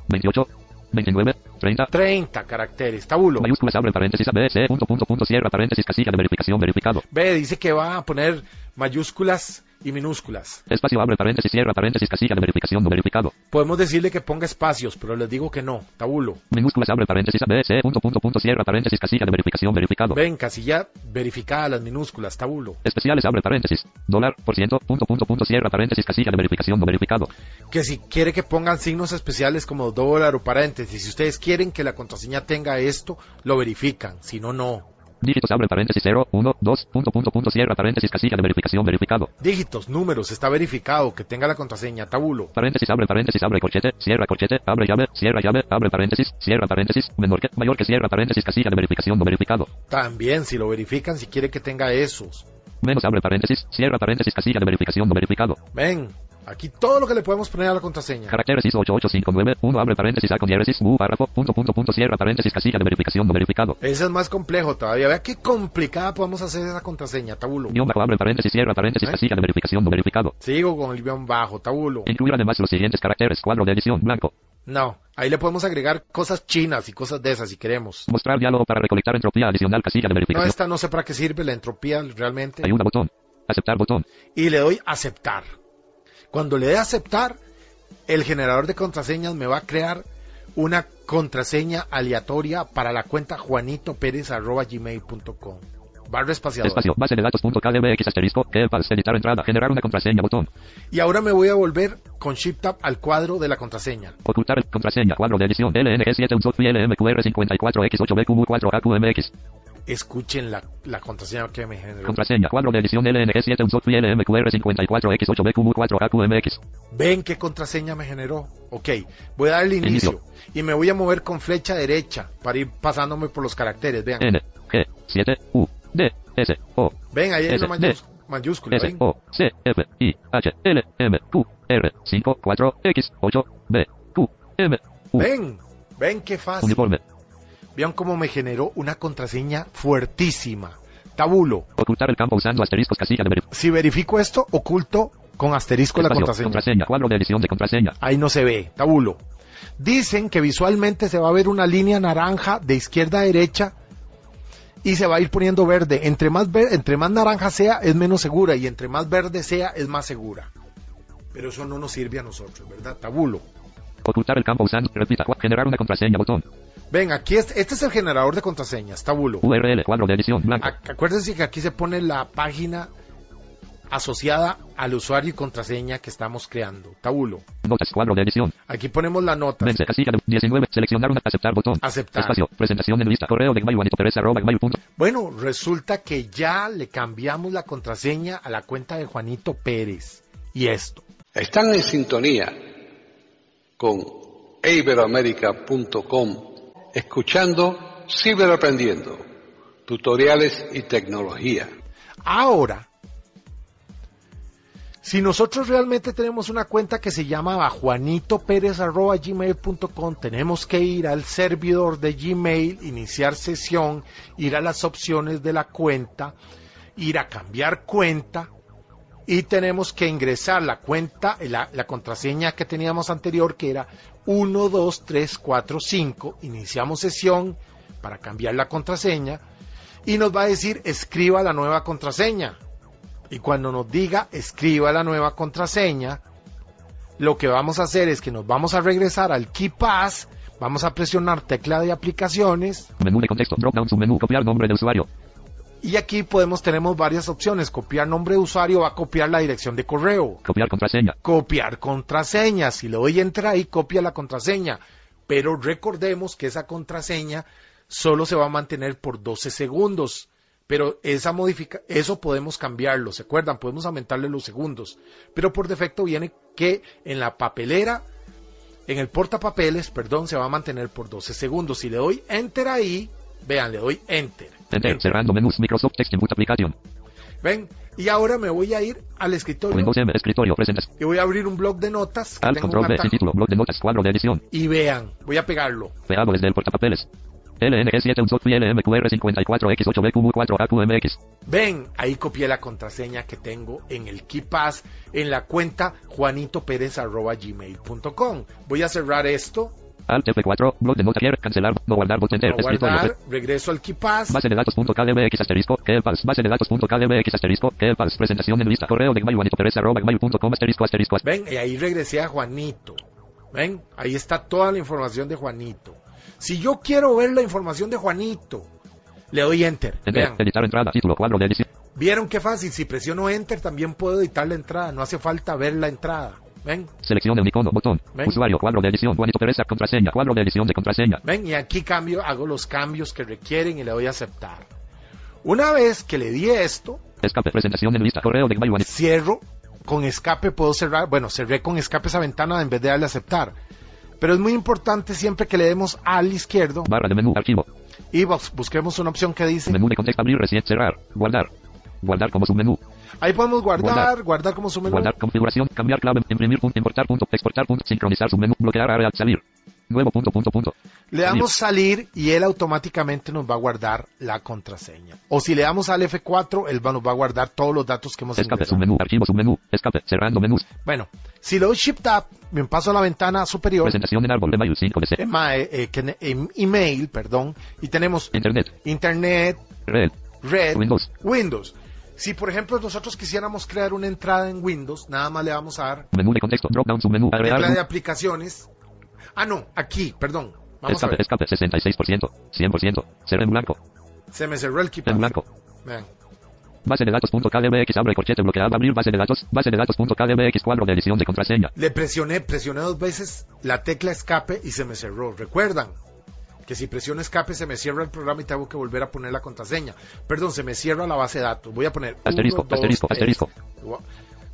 28. 29. 30. 30 caracteres. Tabulo. Mayúsculas abre paréntesis A, B, C, punto, punto, punto, cierra paréntesis, casilla de verificación verificado. Ve, dice que va a poner mayúsculas y minúsculas. Espacio abre paréntesis, cierra paréntesis, casilla de verificación no verificado. Podemos decirle que ponga espacios, pero les digo que no. Tabulo. Minúsculas abre paréntesis A, B, C, punto, punto, punto, cierra paréntesis, casilla de verificación verificado. Ven, casilla verificada las minúsculas. Tabulo. Especiales abre paréntesis. Dólar, por ciento, punto, punto, punto, cierra paréntesis, casilla de verificación no verificado. que si quiere que pongan signos especiales como dólar o paréntesis, si ustedes quieren que la contraseña tenga esto, lo verifican, si no, no. Dígitos abre paréntesis 0, 1, 2, punto, punto, punto, cierra paréntesis, casilla de verificación verificado. Dígitos, números, está verificado, que tenga la contraseña, tabulo. Paréntesis abre paréntesis abre corchete, cierra corchete, abre llave, cierra llave, abre paréntesis, cierra paréntesis, menor que, mayor que cierra paréntesis, casilla de verificación no verificado. También, si lo verifican, si quiere que tenga esos. Menos abre paréntesis, cierra paréntesis, casilla de verificación no verificado. Ven, aquí todo lo que le podemos poner a la contraseña. Caracteres ISO 8859, 1 abre paréntesis A con diéresis, U párrafo, punto, punto, punto, cierra paréntesis, casilla de verificación no verificado. Ese es más complejo todavía. Vea qué complicada podemos hacer esa contraseña, tabulo. Guión bajo abre paréntesis, cierra paréntesis, ¿Eh? casilla de verificación no verificado. Sigo con el guion bajo, tabulo. Incluir además los siguientes caracteres, cuadro de edición, blanco. No, ahí le podemos agregar cosas chinas y cosas de esas si queremos. Mostrar diálogo para recolectar entropía adicional, casilla de No, verificación. esta no sé para qué sirve la entropía realmente. Ayuda botón. Aceptar botón. y le doy aceptar. Cuando le dé aceptar, el generador de contraseñas me va a crear una contraseña aleatoria para la cuenta juanitopérez.gmail.com. Barra espaciadora. Espacio, base de datos punto KDBX asterisco, editar entrada, generar una contraseña botón. Y ahora me voy a volver con Shift Tab al cuadro de la contraseña. Ocultar contraseña, cuadro de edición, LNG7 UNSOT LMQR54X8BQ4AQMX. Escuchen la, la contraseña que me generó. Contraseña, cuadro de edición, LNG7 UNSOT LMQR54X8BQ4AQMX. Ven qué contraseña me generó. Ok, voy a dar el inicio. Inicio. Y me voy a mover con flecha derecha para ir pasándome por los caracteres. Vean. N, G, 7, U, D, S, O, Ven, ahí hay S, una D. mayús- mayúscula. S. O, C, F, I, H, L, M, Q, R, 5, 4, X, 8, B, Q, M, U. Ven, ven qué fácil. Uniforme. Vean cómo me generó una contraseña fuertísima. Tabulo. Ocultar el campo usando asteriscos casilla de verificación. Si verifico esto, oculto con asterisco la contraseña. Contraseña. Cuadro de edición de contraseña. Ahí no se ve. Tabulo. Dicen que visualmente se va a ver una línea naranja de izquierda a derecha y se va a ir poniendo verde. Entre más, ver- entre más naranja sea, es menos segura y entre más verde sea, es más segura. Pero eso no nos sirve a nosotros, ¿verdad? Tabulo. Ocultar el campo usando. Repita. Generar una contraseña. Botón. Ven, aquí es, este es el generador de contraseñas, tabulo. URL. Cuadro de edición. Blanco. Ac- Acuérdense que aquí se pone la página asociada al usuario y contraseña que estamos creando. Tabulo. Notas. Cuadro de edición. Aquí ponemos la nota. Vence. Casilla de 19. Seleccionar una. Aceptar. Botón. Aceptar. Espacio. Presentación en lista. Correo de Gmail. Pérez. Arroba gmail punto. Bueno, resulta que ya le cambiamos la contraseña a la cuenta de Juanito Pérez. Y esto. Están en sintonía con iberoamérica.com, escuchando Ciberaprendiendo, tutoriales y tecnología. Ahora, si nosotros realmente tenemos una cuenta que se llama juanitopérez.gmail.com, tenemos que ir al servidor de Gmail, iniciar sesión, ir a las opciones de la cuenta, ir a cambiar cuenta y tenemos que ingresar la cuenta, la, la contraseña que teníamos anterior que era 12345, iniciamos sesión para cambiar la contraseña y nos va a decir escriba la nueva contraseña. Y cuando nos diga escriba la nueva contraseña, lo que vamos a hacer es que nos vamos a regresar al KeyPass, vamos a presionar tecla de aplicaciones Menú de contexto. Drop down submenú. Copiar nombre de usuario. Y aquí podemos tenemos varias opciones. Copiar nombre de usuario va a copiar la dirección de correo. Copiar contraseña. Copiar contraseña. Si le doy enter ahí, copia la contraseña. Pero recordemos que esa contraseña solo se va a mantener por 12 segundos. Pero esa modifica eso podemos cambiarlo. ¿Se acuerdan? Podemos aumentarle los segundos. Pero por defecto viene que en la papelera, en el portapapeles, perdón, se va a mantener por 12 segundos. Si le doy enter ahí, vean, le doy enter. Enter. Cerrando menús. Microsoft Text Input Application. Ven, y ahora me voy a ir al escritorio Windows M. Escritorio. Y voy a abrir un blog de notas. tengo control B. Sin título. Blog de notas. Cuadro de edición. Y vean, voy a pegarlo. Pegado desde el portapapeles. LNG7 Unsoft LMQR54XHBQM4AQMX. Ven, ahí copié la contraseña que tengo en el KeyPass en la cuenta juanitopérez.gmail.com. Voy a cerrar esto, Alt F4. Blog de notas. Here. Cancelar. No guardar. Bot enter. Escritorio. guardar, regreso al KeyPass. Base de datos.kdbx asterisco, KEPALS, base de datos.kdbx asterisco, KEPALS, presentación en lista, correo de Juanito Pérez, arroba gmail.com, asterisco, asterisco, asterisco. Ven, y ahí regresé a Juanito. Ven, ahí está toda la información de Juanito. Si yo quiero ver la información de Juanito, le doy enter. Enter, Vean, editar entrada, título, cuadro de edición, ¿vieron qué fácil? Si presiono enter también puedo editar la entrada, no hace falta ver la entrada. Ven, selección un icono, botón, Ven. usuario, cuadro de edición, Juanito Pérez, contraseña, cuadro de edición de contraseña. ven, y aquí cambio, hago los cambios que requieren y le doy a aceptar. Una vez que le di esto, Escape, presentación en lista, correo de Juanito. cierro con escape, puedo cerrar, bueno, cerré con escape esa ventana en vez de darle a aceptar. Pero es muy importante siempre que le demos al izquierdo Barra de menú, archivo, y bus- busquemos una opción que dice, menú de contexto, abrir, recién, cerrar, guardar, guardar como submenú, ahí podemos guardar, Guardar. guardar, como su menú. guardar, configuración, cambiar clave, imprimir, punto, importar, punto, exportar, punto, sincronizar submenú, bloquear área, salir, nuevo punto, punto, punto. Le damos salir y él automáticamente nos va a guardar la contraseña. O si le damos al F4, él va- nos va a guardar todos los datos que hemos Escape, submenú, archivo, submenú, escape, cerrando menús, Bueno, si le doy Shift Tab, me paso a la ventana superior, presentación en árbol, Gmail, 5 de C, ema- eh, eh, em- email, perdón, y tenemos internet, Internet, red, Red, Windows. Windows. Si por ejemplo nosotros quisiéramos crear una entrada en Windows, nada más le vamos a dar menú de contexto, drop down, submenú, agregar, de aplicaciones. Ah, no, aquí, perdón. Vamos a escape, ver. escape, 66%, 100%, cerrar en blanco, Se me cerró el en keypad. blanco. Vean. Base de datos.kdbx, abre corchete bloqueado, abrir base de datos, base de datos.kdbx, cuadro de edición de contraseña. Le presioné, presioné dos veces la tecla escape y se me cerró. Recuerdan que si presiono escape se me cierra el programa y tengo que volver a poner la contraseña. Perdón, se me cierra la base de datos. Voy a poner Asterisco, uno, asterisco, asterisco.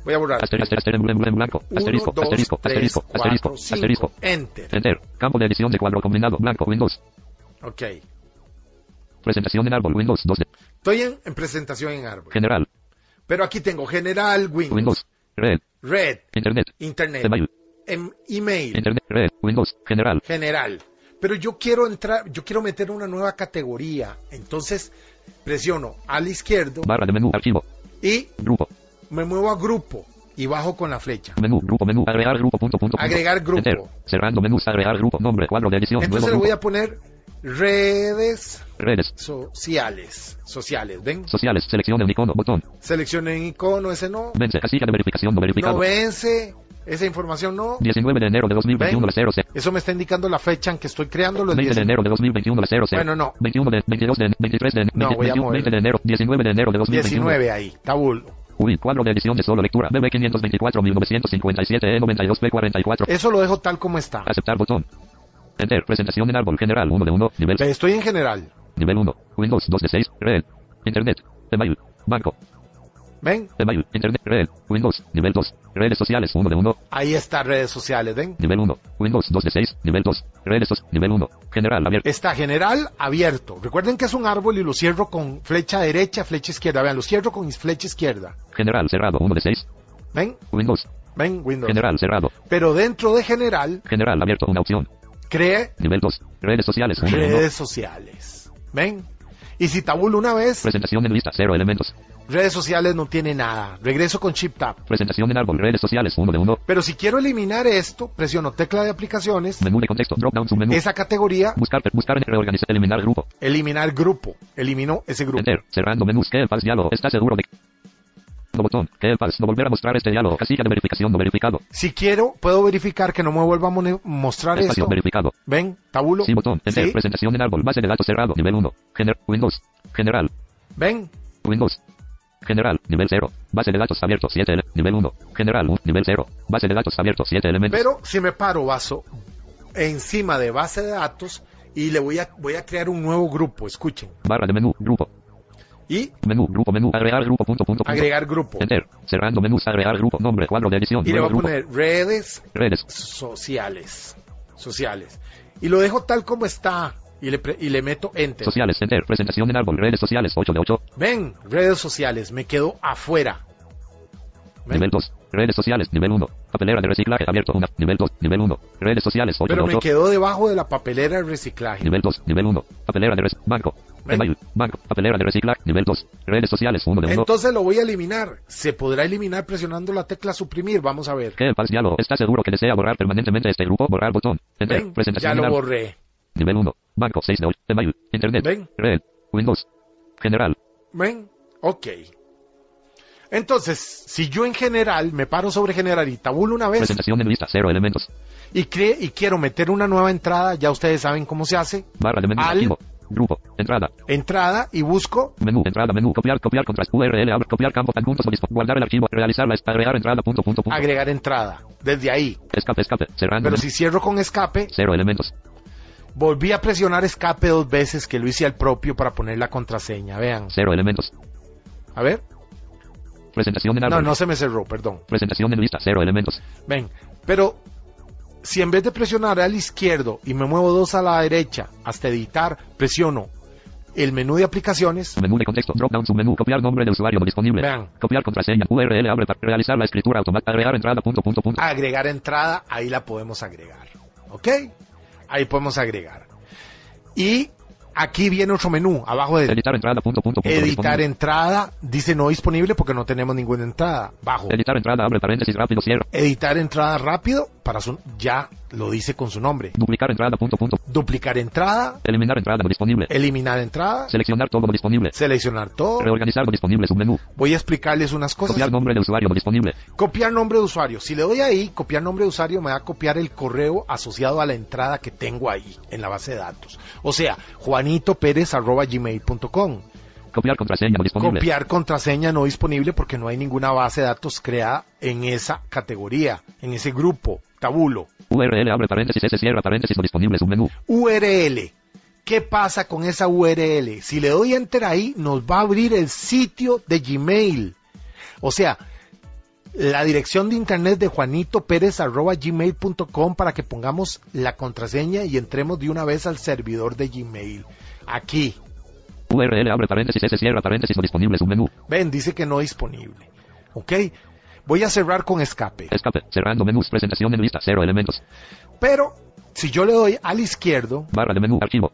Voy a borrar. Asterisco, dos, asterisco, tres, asterisco, cuatro, asterisco, cinco. asterisco. Enter. Enter. Campo de edición de cuadro combinado, blanco, Windows. Ok. Presentación en árbol, Windows 2 de Estoy en, en presentación en árbol. general, Pero aquí tengo general, Windows, Windows, red, red, internet, internet, Gmail, em- email, internet, red, Windows, general, general. Pero yo quiero entrar, yo quiero meter una nueva categoría. Entonces presiono al izquierdo Barra de menú, archivo. y Grupo. me muevo a grupo y bajo con la flecha. Menú, grupo, menú, agregar grupo, punto, punto, punto. Agregar grupo. Enter. Cerrando menús, agregar grupo, nombre, cuadro de edición, Entonces le nuevo voy grupo. a poner redes Redes. sociales. Sociales, ¿ven? Sociales, seleccione un icono, botón. Seleccionen icono, ese no. Vence, casilla de verificación no verificado. No vence, esa información no. 19 de enero de 2021, Ven. 0 Eso me está indicando la fecha en que estoy creando los 20 de 10. enero de 2021, 0 Bueno, no. 21 de, 22 de, 23 de, No, 20, voy a 21, mover. 20 de enero, 19 de enero de 2021. 19 ahí, tabulo. Uy, cuadro de edición de solo lectura, BB 524 1957 E92 P44. Eso lo dejo tal como está. Aceptar botón. Enter, presentación en árbol general 1 de 1, nivel, Estoy en general. nivel 1, Windows 2 de 6, Reel, Internet, email, banco, ¿Ven? email, Internet, Reel, Windows, nivel 2, redes sociales 1 de 1, Ahí está redes sociales, ¿ven? nivel 1, Windows 2 de 6, nivel 2, redes sociales, nivel 1, general abierto, Está general abierto. Recuerden que es un árbol y lo cierro con flecha derecha, flecha izquierda. Vean, lo cierro con flecha izquierda. general cerrado 1 de 6, ¿Ven? Windows, ¿Ven? Windows. general cerrado, Pero dentro de general, general abierto una opción, cree nivel 2, redes sociales 1 de 1, redes sociales. ¿Ven? Y si tabulo una vez, presentación en lista 0 elementos, redes sociales no tiene nada. Regreso con Shift Tab. presentación en árbol, redes sociales 1 de 1, Pero si quiero eliminar esto, presiono tecla de aplicaciones, menú de contexto, drop down submenú, esa categoría, buscar, buscar reorganizar, eliminar grupo, eliminar grupo. Elimino ese grupo. Enter, cerrando menús, que el pals diálogo, está seguro de botón, que el no volver a mostrar este diálogo, casilla de verificación no verificado, Si quiero, puedo verificar que no me vuelva a mostrar espacio esto. verificado, ¿Ven? Tabulo. sí botón, enter, Sí. presentación en árbol, base de datos cerrado, nivel 1, Gener Windows, general, ¿Ven? Windows, general, nivel 0, base de datos abierto 7, ele- nivel 1, general, nivel 0, base de datos abierto 7 elementos, Pero si me paro vaso encima de base de datos y le voy a, voy a crear un nuevo grupo, escuchen. barra de menú, grupo, Y menú, grupo, menú, agregar grupo, punto, punto, punto, agregar grupo. enter, cerrando menús, agregar grupo, nombre, cuadro de edición, Y le voy a grupo, poner redes redes, sociales. Sociales. Y lo dejo tal como está. Y le, pre- y le meto enter. sociales, enter, presentación en árbol, redes sociales 8 de 8, Ven, redes sociales. Me quedo afuera. ¿Ven? Nivel 2. Redes sociales. Nivel 1. Papelera de reciclaje abierto. Una. Nivel 2. Nivel 1. Redes sociales. 8 Pero de me 8. quedo debajo de la papelera de reciclaje. Nivel 2. Nivel 1. Papelera de res Banco. Email. Banco. Papelera de reciclaje. Nivel 2. Redes sociales. 1 de 1. Entonces lo voy a eliminar. Se podrá eliminar presionando la tecla suprimir. Vamos a ver. Diálogo. ¿Está seguro que desea borrar permanentemente este grupo? Borrar botón. Enter. Ven, Presentación ya lo borré. Nivel 1. Banco. 6 de 8. Email. Internet. Ven. Red. Windows. General. ¿Ven? Ok. Entonces, si yo en general me paro sobre general y tabulo una vez Presentación en lista. 0 elementos. y, cre- y quiero meter una nueva entrada, ya ustedes saben cómo se hace. Barra de menú. Al- Archivo. Grupo. Entrada. Entrada y busco Menú, entrada, menú, copiar, copiar, contrast, URL, abre, copiar, campo, adjuntos, guardar el archivo, realizar la, agregar entrada, punto, punto, punto. agregar entrada. Desde ahí. Escape, escape, cerrando. Pero si cierro con escape, Cero elementos. Volví a presionar escape dos veces que lo hice al propio para poner la contraseña. Vean. Cero elementos. A ver. Presentación en No, no se me cerró, perdón. Presentación en lista. Cero elementos. Ven, pero si en vez de presionar al izquierdo y me muevo dos a la derecha hasta editar, presiono el menú de aplicaciones, Menú de contexto. Drop down submenú. Copiar nombre de usuario no disponible. Vean. Copiar contraseña. URL abre para realizar la escritura automática. Agregar entrada. Punto, punto, punto. agregar entrada, ahí la podemos agregar. ¿Ok? Ahí podemos agregar. Y aquí viene otro menú, abajo de Editar entrada. Punto, punto, punto. editar entrada, dice no disponible porque no tenemos ninguna entrada. Bajo. Editar entrada. Abre paréntesis rápido. Cierra. Editar entrada rápido, para su, ya lo dice con su nombre. Duplicar entrada. Punto, punto. Duplicar entrada, Eliminar entrada disponible. eliminar entrada, Seleccionar todo no disponible. seleccionar todo. Reorganizar no disponible. Submenú. Voy a explicarles unas cosas. Copiar nombre de usuario disponible. Copiar nombre de usuario. Si le doy ahí, copiar nombre de usuario, me va a copiar el correo asociado a la entrada que tengo ahí, en la base de datos. O sea, juanitopérez.gmail.com. Copiar contraseña no disponible. Copiar contraseña no disponible porque no hay ninguna base de datos creada en esa categoría, en ese grupo, tabulo. URL abre paréntesis. S cierra paréntesis no disponible. Submenú. URL. ¿Qué pasa con esa URL? Si le doy enter ahí, nos va a abrir el sitio de Gmail. O sea, la dirección de internet de juanitopérez.gmail.com para que pongamos la contraseña y entremos de una vez al servidor de Gmail. Aquí. URL abre paréntesis. S cierra paréntesis no disponible. Submenú. Ven, dice que no disponible. ¿Ok? Voy a cerrar con escape. Escape. Cerrando menús. Presentación en lista. Cero elementos. Pero si yo le doy al izquierdo, Barra de menú. Archivo.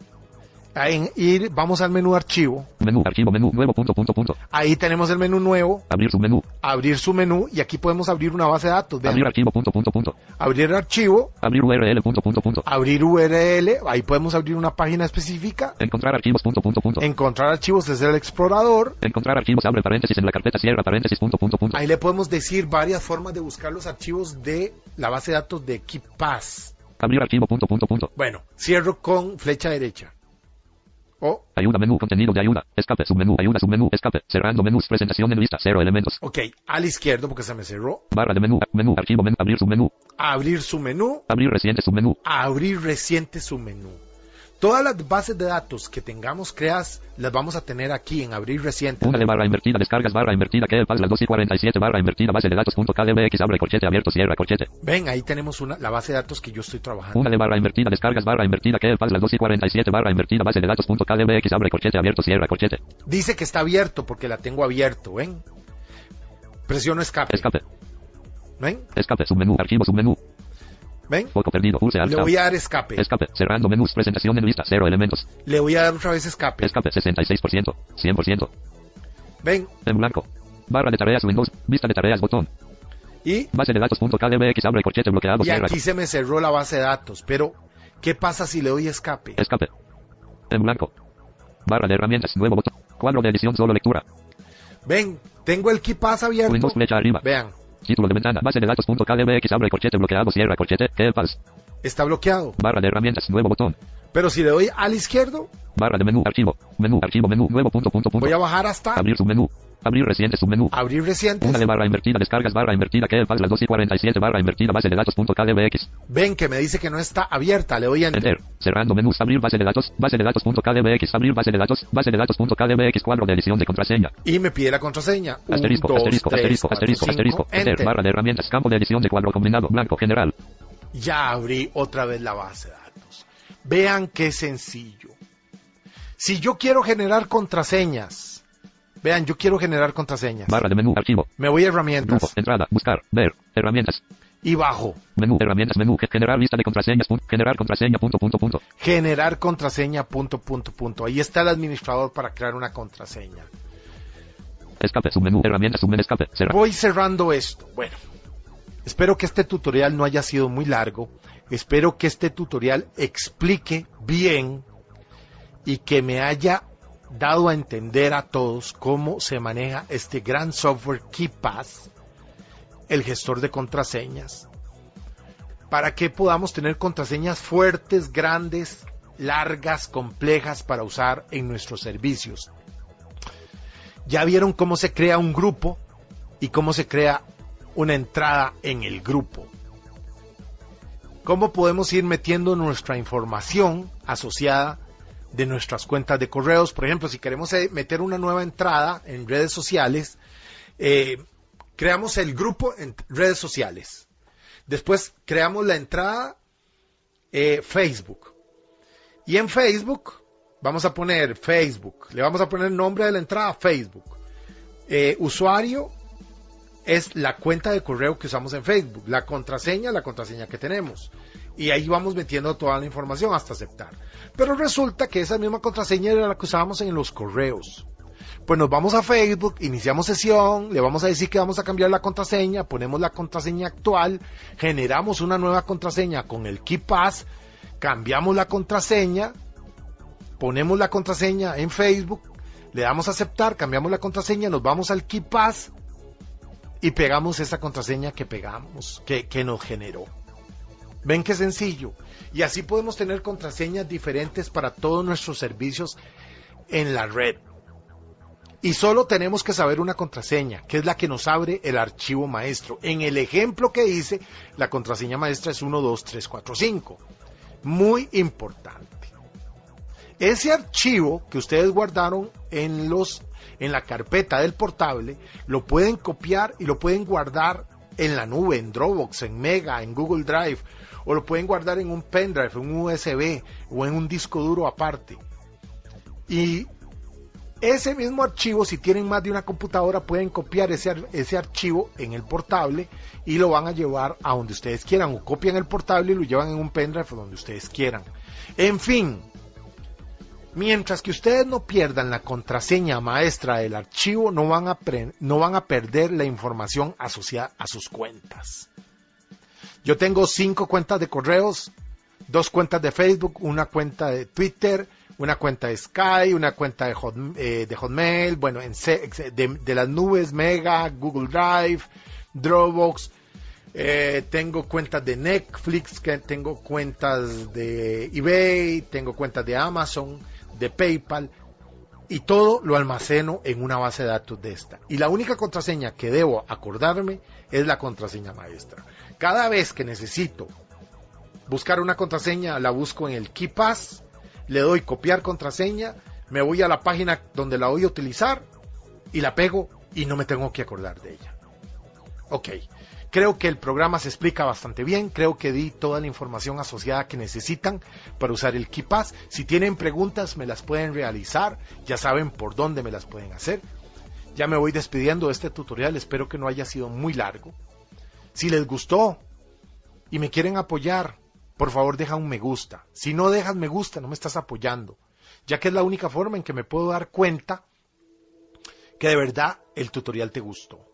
En ir, vamos al menú archivo. Menú. Archivo. Menú. Nuevo. Punto. Punto. Punto. Ahí tenemos el menú nuevo, Abrir submenú. abrir su menú y aquí podemos abrir una base de datos. Vean, Abrir archivo. Punto. Punto. Punto. abrir archivo, Abrir URL. Punto. Punto. Punto. abrir URL, ahí podemos abrir una página específica, Encontrar archivos. Punto. Punto. Punto. encontrar archivos desde el explorador. Encontrar archivos. Abre paréntesis en la carpeta. Cierra paréntesis. Punto. Punto. Punto. Ahí le podemos decir varias formas de buscar los archivos de la base de datos de KeePass. Abrir archivo. Punto. Punto. Punto. Bueno, cierro con flecha derecha. O, Ayuda. Menú. Contenido de ayuda. Escape. Submenú. Ayuda. Submenú. Escape. Cerrando menús. Presentación en lista. Cero elementos. ok, al izquierdo porque se me cerró. Barra de menú. Menú. Archivo. Menú. Abrir submenú. Abrir su menú, Abrir reciente submenú. abrir reciente su menú. Todas las bases de datos que tengamos creadas las vamos a tener aquí en abrir reciente. Una de barra invertida. Descargas barra invertida. Que el las 2 y 47 barra invertida. Base de datos. Punto KDBX. Abre corchete abierto. Cierra corchete. Ven, ahí tenemos una, la base de datos que yo estoy trabajando. Una de barra invertida. Descargas barra invertida. Que el las 2 y 47 barra invertida. Base de datos. Punto KDBX. Abre corchete abierto. Cierra corchete. Dice que está abierto porque la tengo abierto, ¿ven? Presiono escape. Escape. ¿Ven? Escape. Submenú. Archivo. Submenú. ¿Ven? Foco perdido. Pulse alt. Le voy a dar escape. Escape. Cerrando menús. Presentación en lista. Cero elementos. Le voy a dar otra vez escape. Escape. 66%. 100%. ¿Ven? En blanco. Barra de tareas Windows. Vista de tareas. Botón. Y, Base de datos. Punto KDBX. Abre corchete bloqueado. y Cierra. aquí se me cerró la base de datos. Pero, ¿qué pasa si le doy escape? Escape. En blanco. Barra de herramientas. Nuevo botón. Cuadro de edición. Solo lectura. Ven, tengo el KeePass abierto. Windows flecha arriba. Vean, Título de ventana. Base de datos. Punto KDBX. Abre corchete bloqueado. Cierra corchete. Kepas. está bloqueado. Barra de herramientas. Nuevo botón. Pero si le doy al izquierdo, Barra de menú. Archivo. Menú. Archivo. Menú. Nuevo punto. Punto. Punto. voy a bajar hasta Abrir submenú. Abrir reciente submenú. abrir recientes. Una de barra invertida. Descargas barra invertida. Que las 2 y 47 barra invertida. Base de datos. Punto KDBX. Ven que me dice que no está abierta. Le doy a enter. Enter. Cerrando menús. Abrir base de datos. Base de datos. Punto KDBX. Abrir base de datos. Base de datos. Punto KDBX. Cuadro de edición de contraseña. Y me pide la contraseña. Un, Asterisco, dos, asterisco, tres, asterisco, cuatro, asterisco, cinco, asterisco, enter, enter. barra de herramientas, campo de edición de cuadro combinado, blanco, general. Ya abrí otra vez la base de datos. Vean qué sencillo. Si yo quiero generar contraseñas, vean, yo quiero generar contraseñas. Barra de menú, archivo, Me voy a grupo, herramientas entrada, buscar, ver, herramientas, y bajo. menú, herramientas, menú, ge- generar lista de contraseñas, punto, generar contraseña, punto, punto, punto. Generar contraseña, punto, punto, punto. Ahí está el administrador para crear una contraseña. Escape, submenú, herramientas, submenú, escape, cerrar. Voy cerrando esto. Bueno, espero que este tutorial no haya sido muy largo. Espero que este tutorial explique bien y que me haya dado a entender a todos cómo se maneja este gran software KeePass, el gestor de contraseñas, para que podamos tener contraseñas fuertes, grandes, largas, complejas para usar en nuestros servicios. Ya vieron cómo se crea un grupo y cómo se crea una entrada en el grupo. Cómo podemos ir metiendo nuestra información asociada de nuestras cuentas de correos. Por ejemplo, si queremos eh, meter una nueva entrada en redes sociales, eh, creamos el grupo en redes sociales. Después creamos la entrada eh, Facebook. Y en Facebook vamos a poner Facebook. Le vamos a poner el nombre de la entrada Facebook. Usuario es la cuenta de correo que usamos en Facebook. La contraseña, la contraseña que tenemos. Y ahí vamos metiendo toda la información hasta aceptar. Pero resulta que esa misma contraseña era la que usábamos en los correos. Pues nos vamos a Facebook, iniciamos sesión, le vamos a decir que vamos a cambiar la contraseña, ponemos la contraseña actual, generamos una nueva contraseña con el KeePass, cambiamos la contraseña, ponemos la contraseña en Facebook, le damos a aceptar, cambiamos la contraseña, nos vamos al KeePass y pegamos esa contraseña que pegamos, que, que nos generó. Ven qué sencillo. Y así podemos tener contraseñas diferentes para todos nuestros servicios en la red. Y solo tenemos que saber una contraseña, que es la que nos abre el archivo maestro. En el ejemplo que hice, la contraseña maestra es 12345. Muy importante. Ese archivo que ustedes guardaron en los en la carpeta del portable, lo pueden copiar y lo pueden guardar en la nube, en Dropbox, en Mega, en Google Drive, o lo pueden guardar en un pendrive, en un USB o en un disco duro aparte. Y ese mismo archivo, si tienen más de una computadora, pueden copiar ese, ese archivo en el portable y lo van a llevar a donde ustedes quieran. O copian el portable y lo llevan en un pendrive donde ustedes quieran. En fin, mientras que ustedes no pierdan la contraseña maestra del archivo, no van a, no van a perder la información asociada a sus cuentas. Yo tengo cinco cuentas de correos, dos cuentas de Facebook, una cuenta de Twitter, una cuenta de Sky, una cuenta de, eh, Hotmail, bueno, en de, las nubes, Mega, Google Drive, Dropbox. Eh, tengo cuentas de Netflix, tengo cuentas de eBay, tengo cuentas de Amazon, de PayPal y todo lo almaceno en una base de datos de esta. Y la única contraseña que debo acordarme es la contraseña maestra. Cada vez que necesito buscar una contraseña, la busco en el KeePass le doy copiar contraseña, me voy a la página donde la voy a utilizar y la pego y no me tengo que acordar de ella. Ok, creo que el programa se explica bastante bien, creo que di toda la información asociada que necesitan para usar el KeePass. Si tienen preguntas me las pueden realizar, ya saben por dónde me las pueden hacer. Ya me voy despidiendo de este tutorial, espero que no haya sido muy largo. Si les gustó y me quieren apoyar, por favor deja un me gusta. Si no dejas me gusta, no me estás apoyando, ya que es la única forma en que me puedo dar cuenta que de verdad el tutorial te gustó.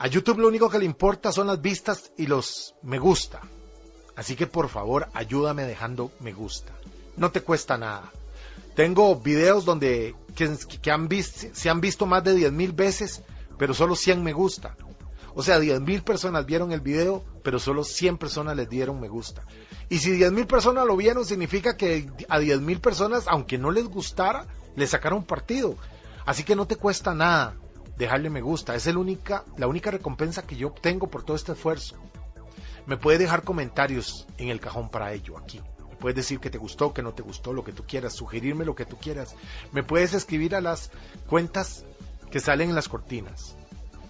A YouTube lo único que le importa son las vistas y los me gusta. Así que por favor ayúdame dejando me gusta. No te cuesta nada. Tengo videos donde que, han se han visto más de 10.000 veces, pero solo 100 me gusta. O sea, 10.000 personas vieron el video, pero solo 100 personas les dieron me gusta. Y si 10.000 personas lo vieron, significa que a 10.000 personas, aunque no les gustara, le sacaron partido. Así que no te cuesta nada dejarle me gusta. Es el única, la única recompensa que yo obtengo por todo este esfuerzo. Me puedes dejar comentarios en el cajón para ello, aquí. Me puedes decir que te gustó, que no te gustó, lo que tú quieras, sugerirme lo que tú quieras. Me puedes escribir a las cuentas que salen en las cortinas.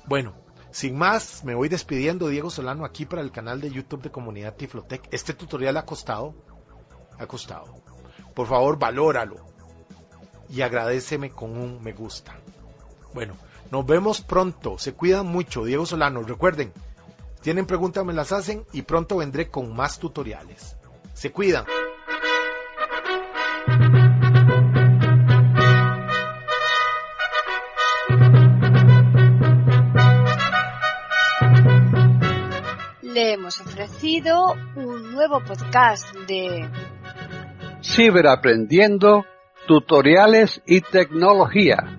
Bueno, sin más, me voy despidiendo, Diego Solano, aquí para el canal de YouTube de Comunidad Tiflotec. Este tutorial ha costado, ha costado. Por favor, valóralo y agradeceme con un me gusta. Bueno, nos vemos pronto. Se cuidan mucho, Diego Solano. Recuerden, tienen preguntas, me las hacen y pronto vendré con más tutoriales. Se cuidan. hemos ofrecido un nuevo podcast de Ciberaprendiendo, tutoriales y tecnología,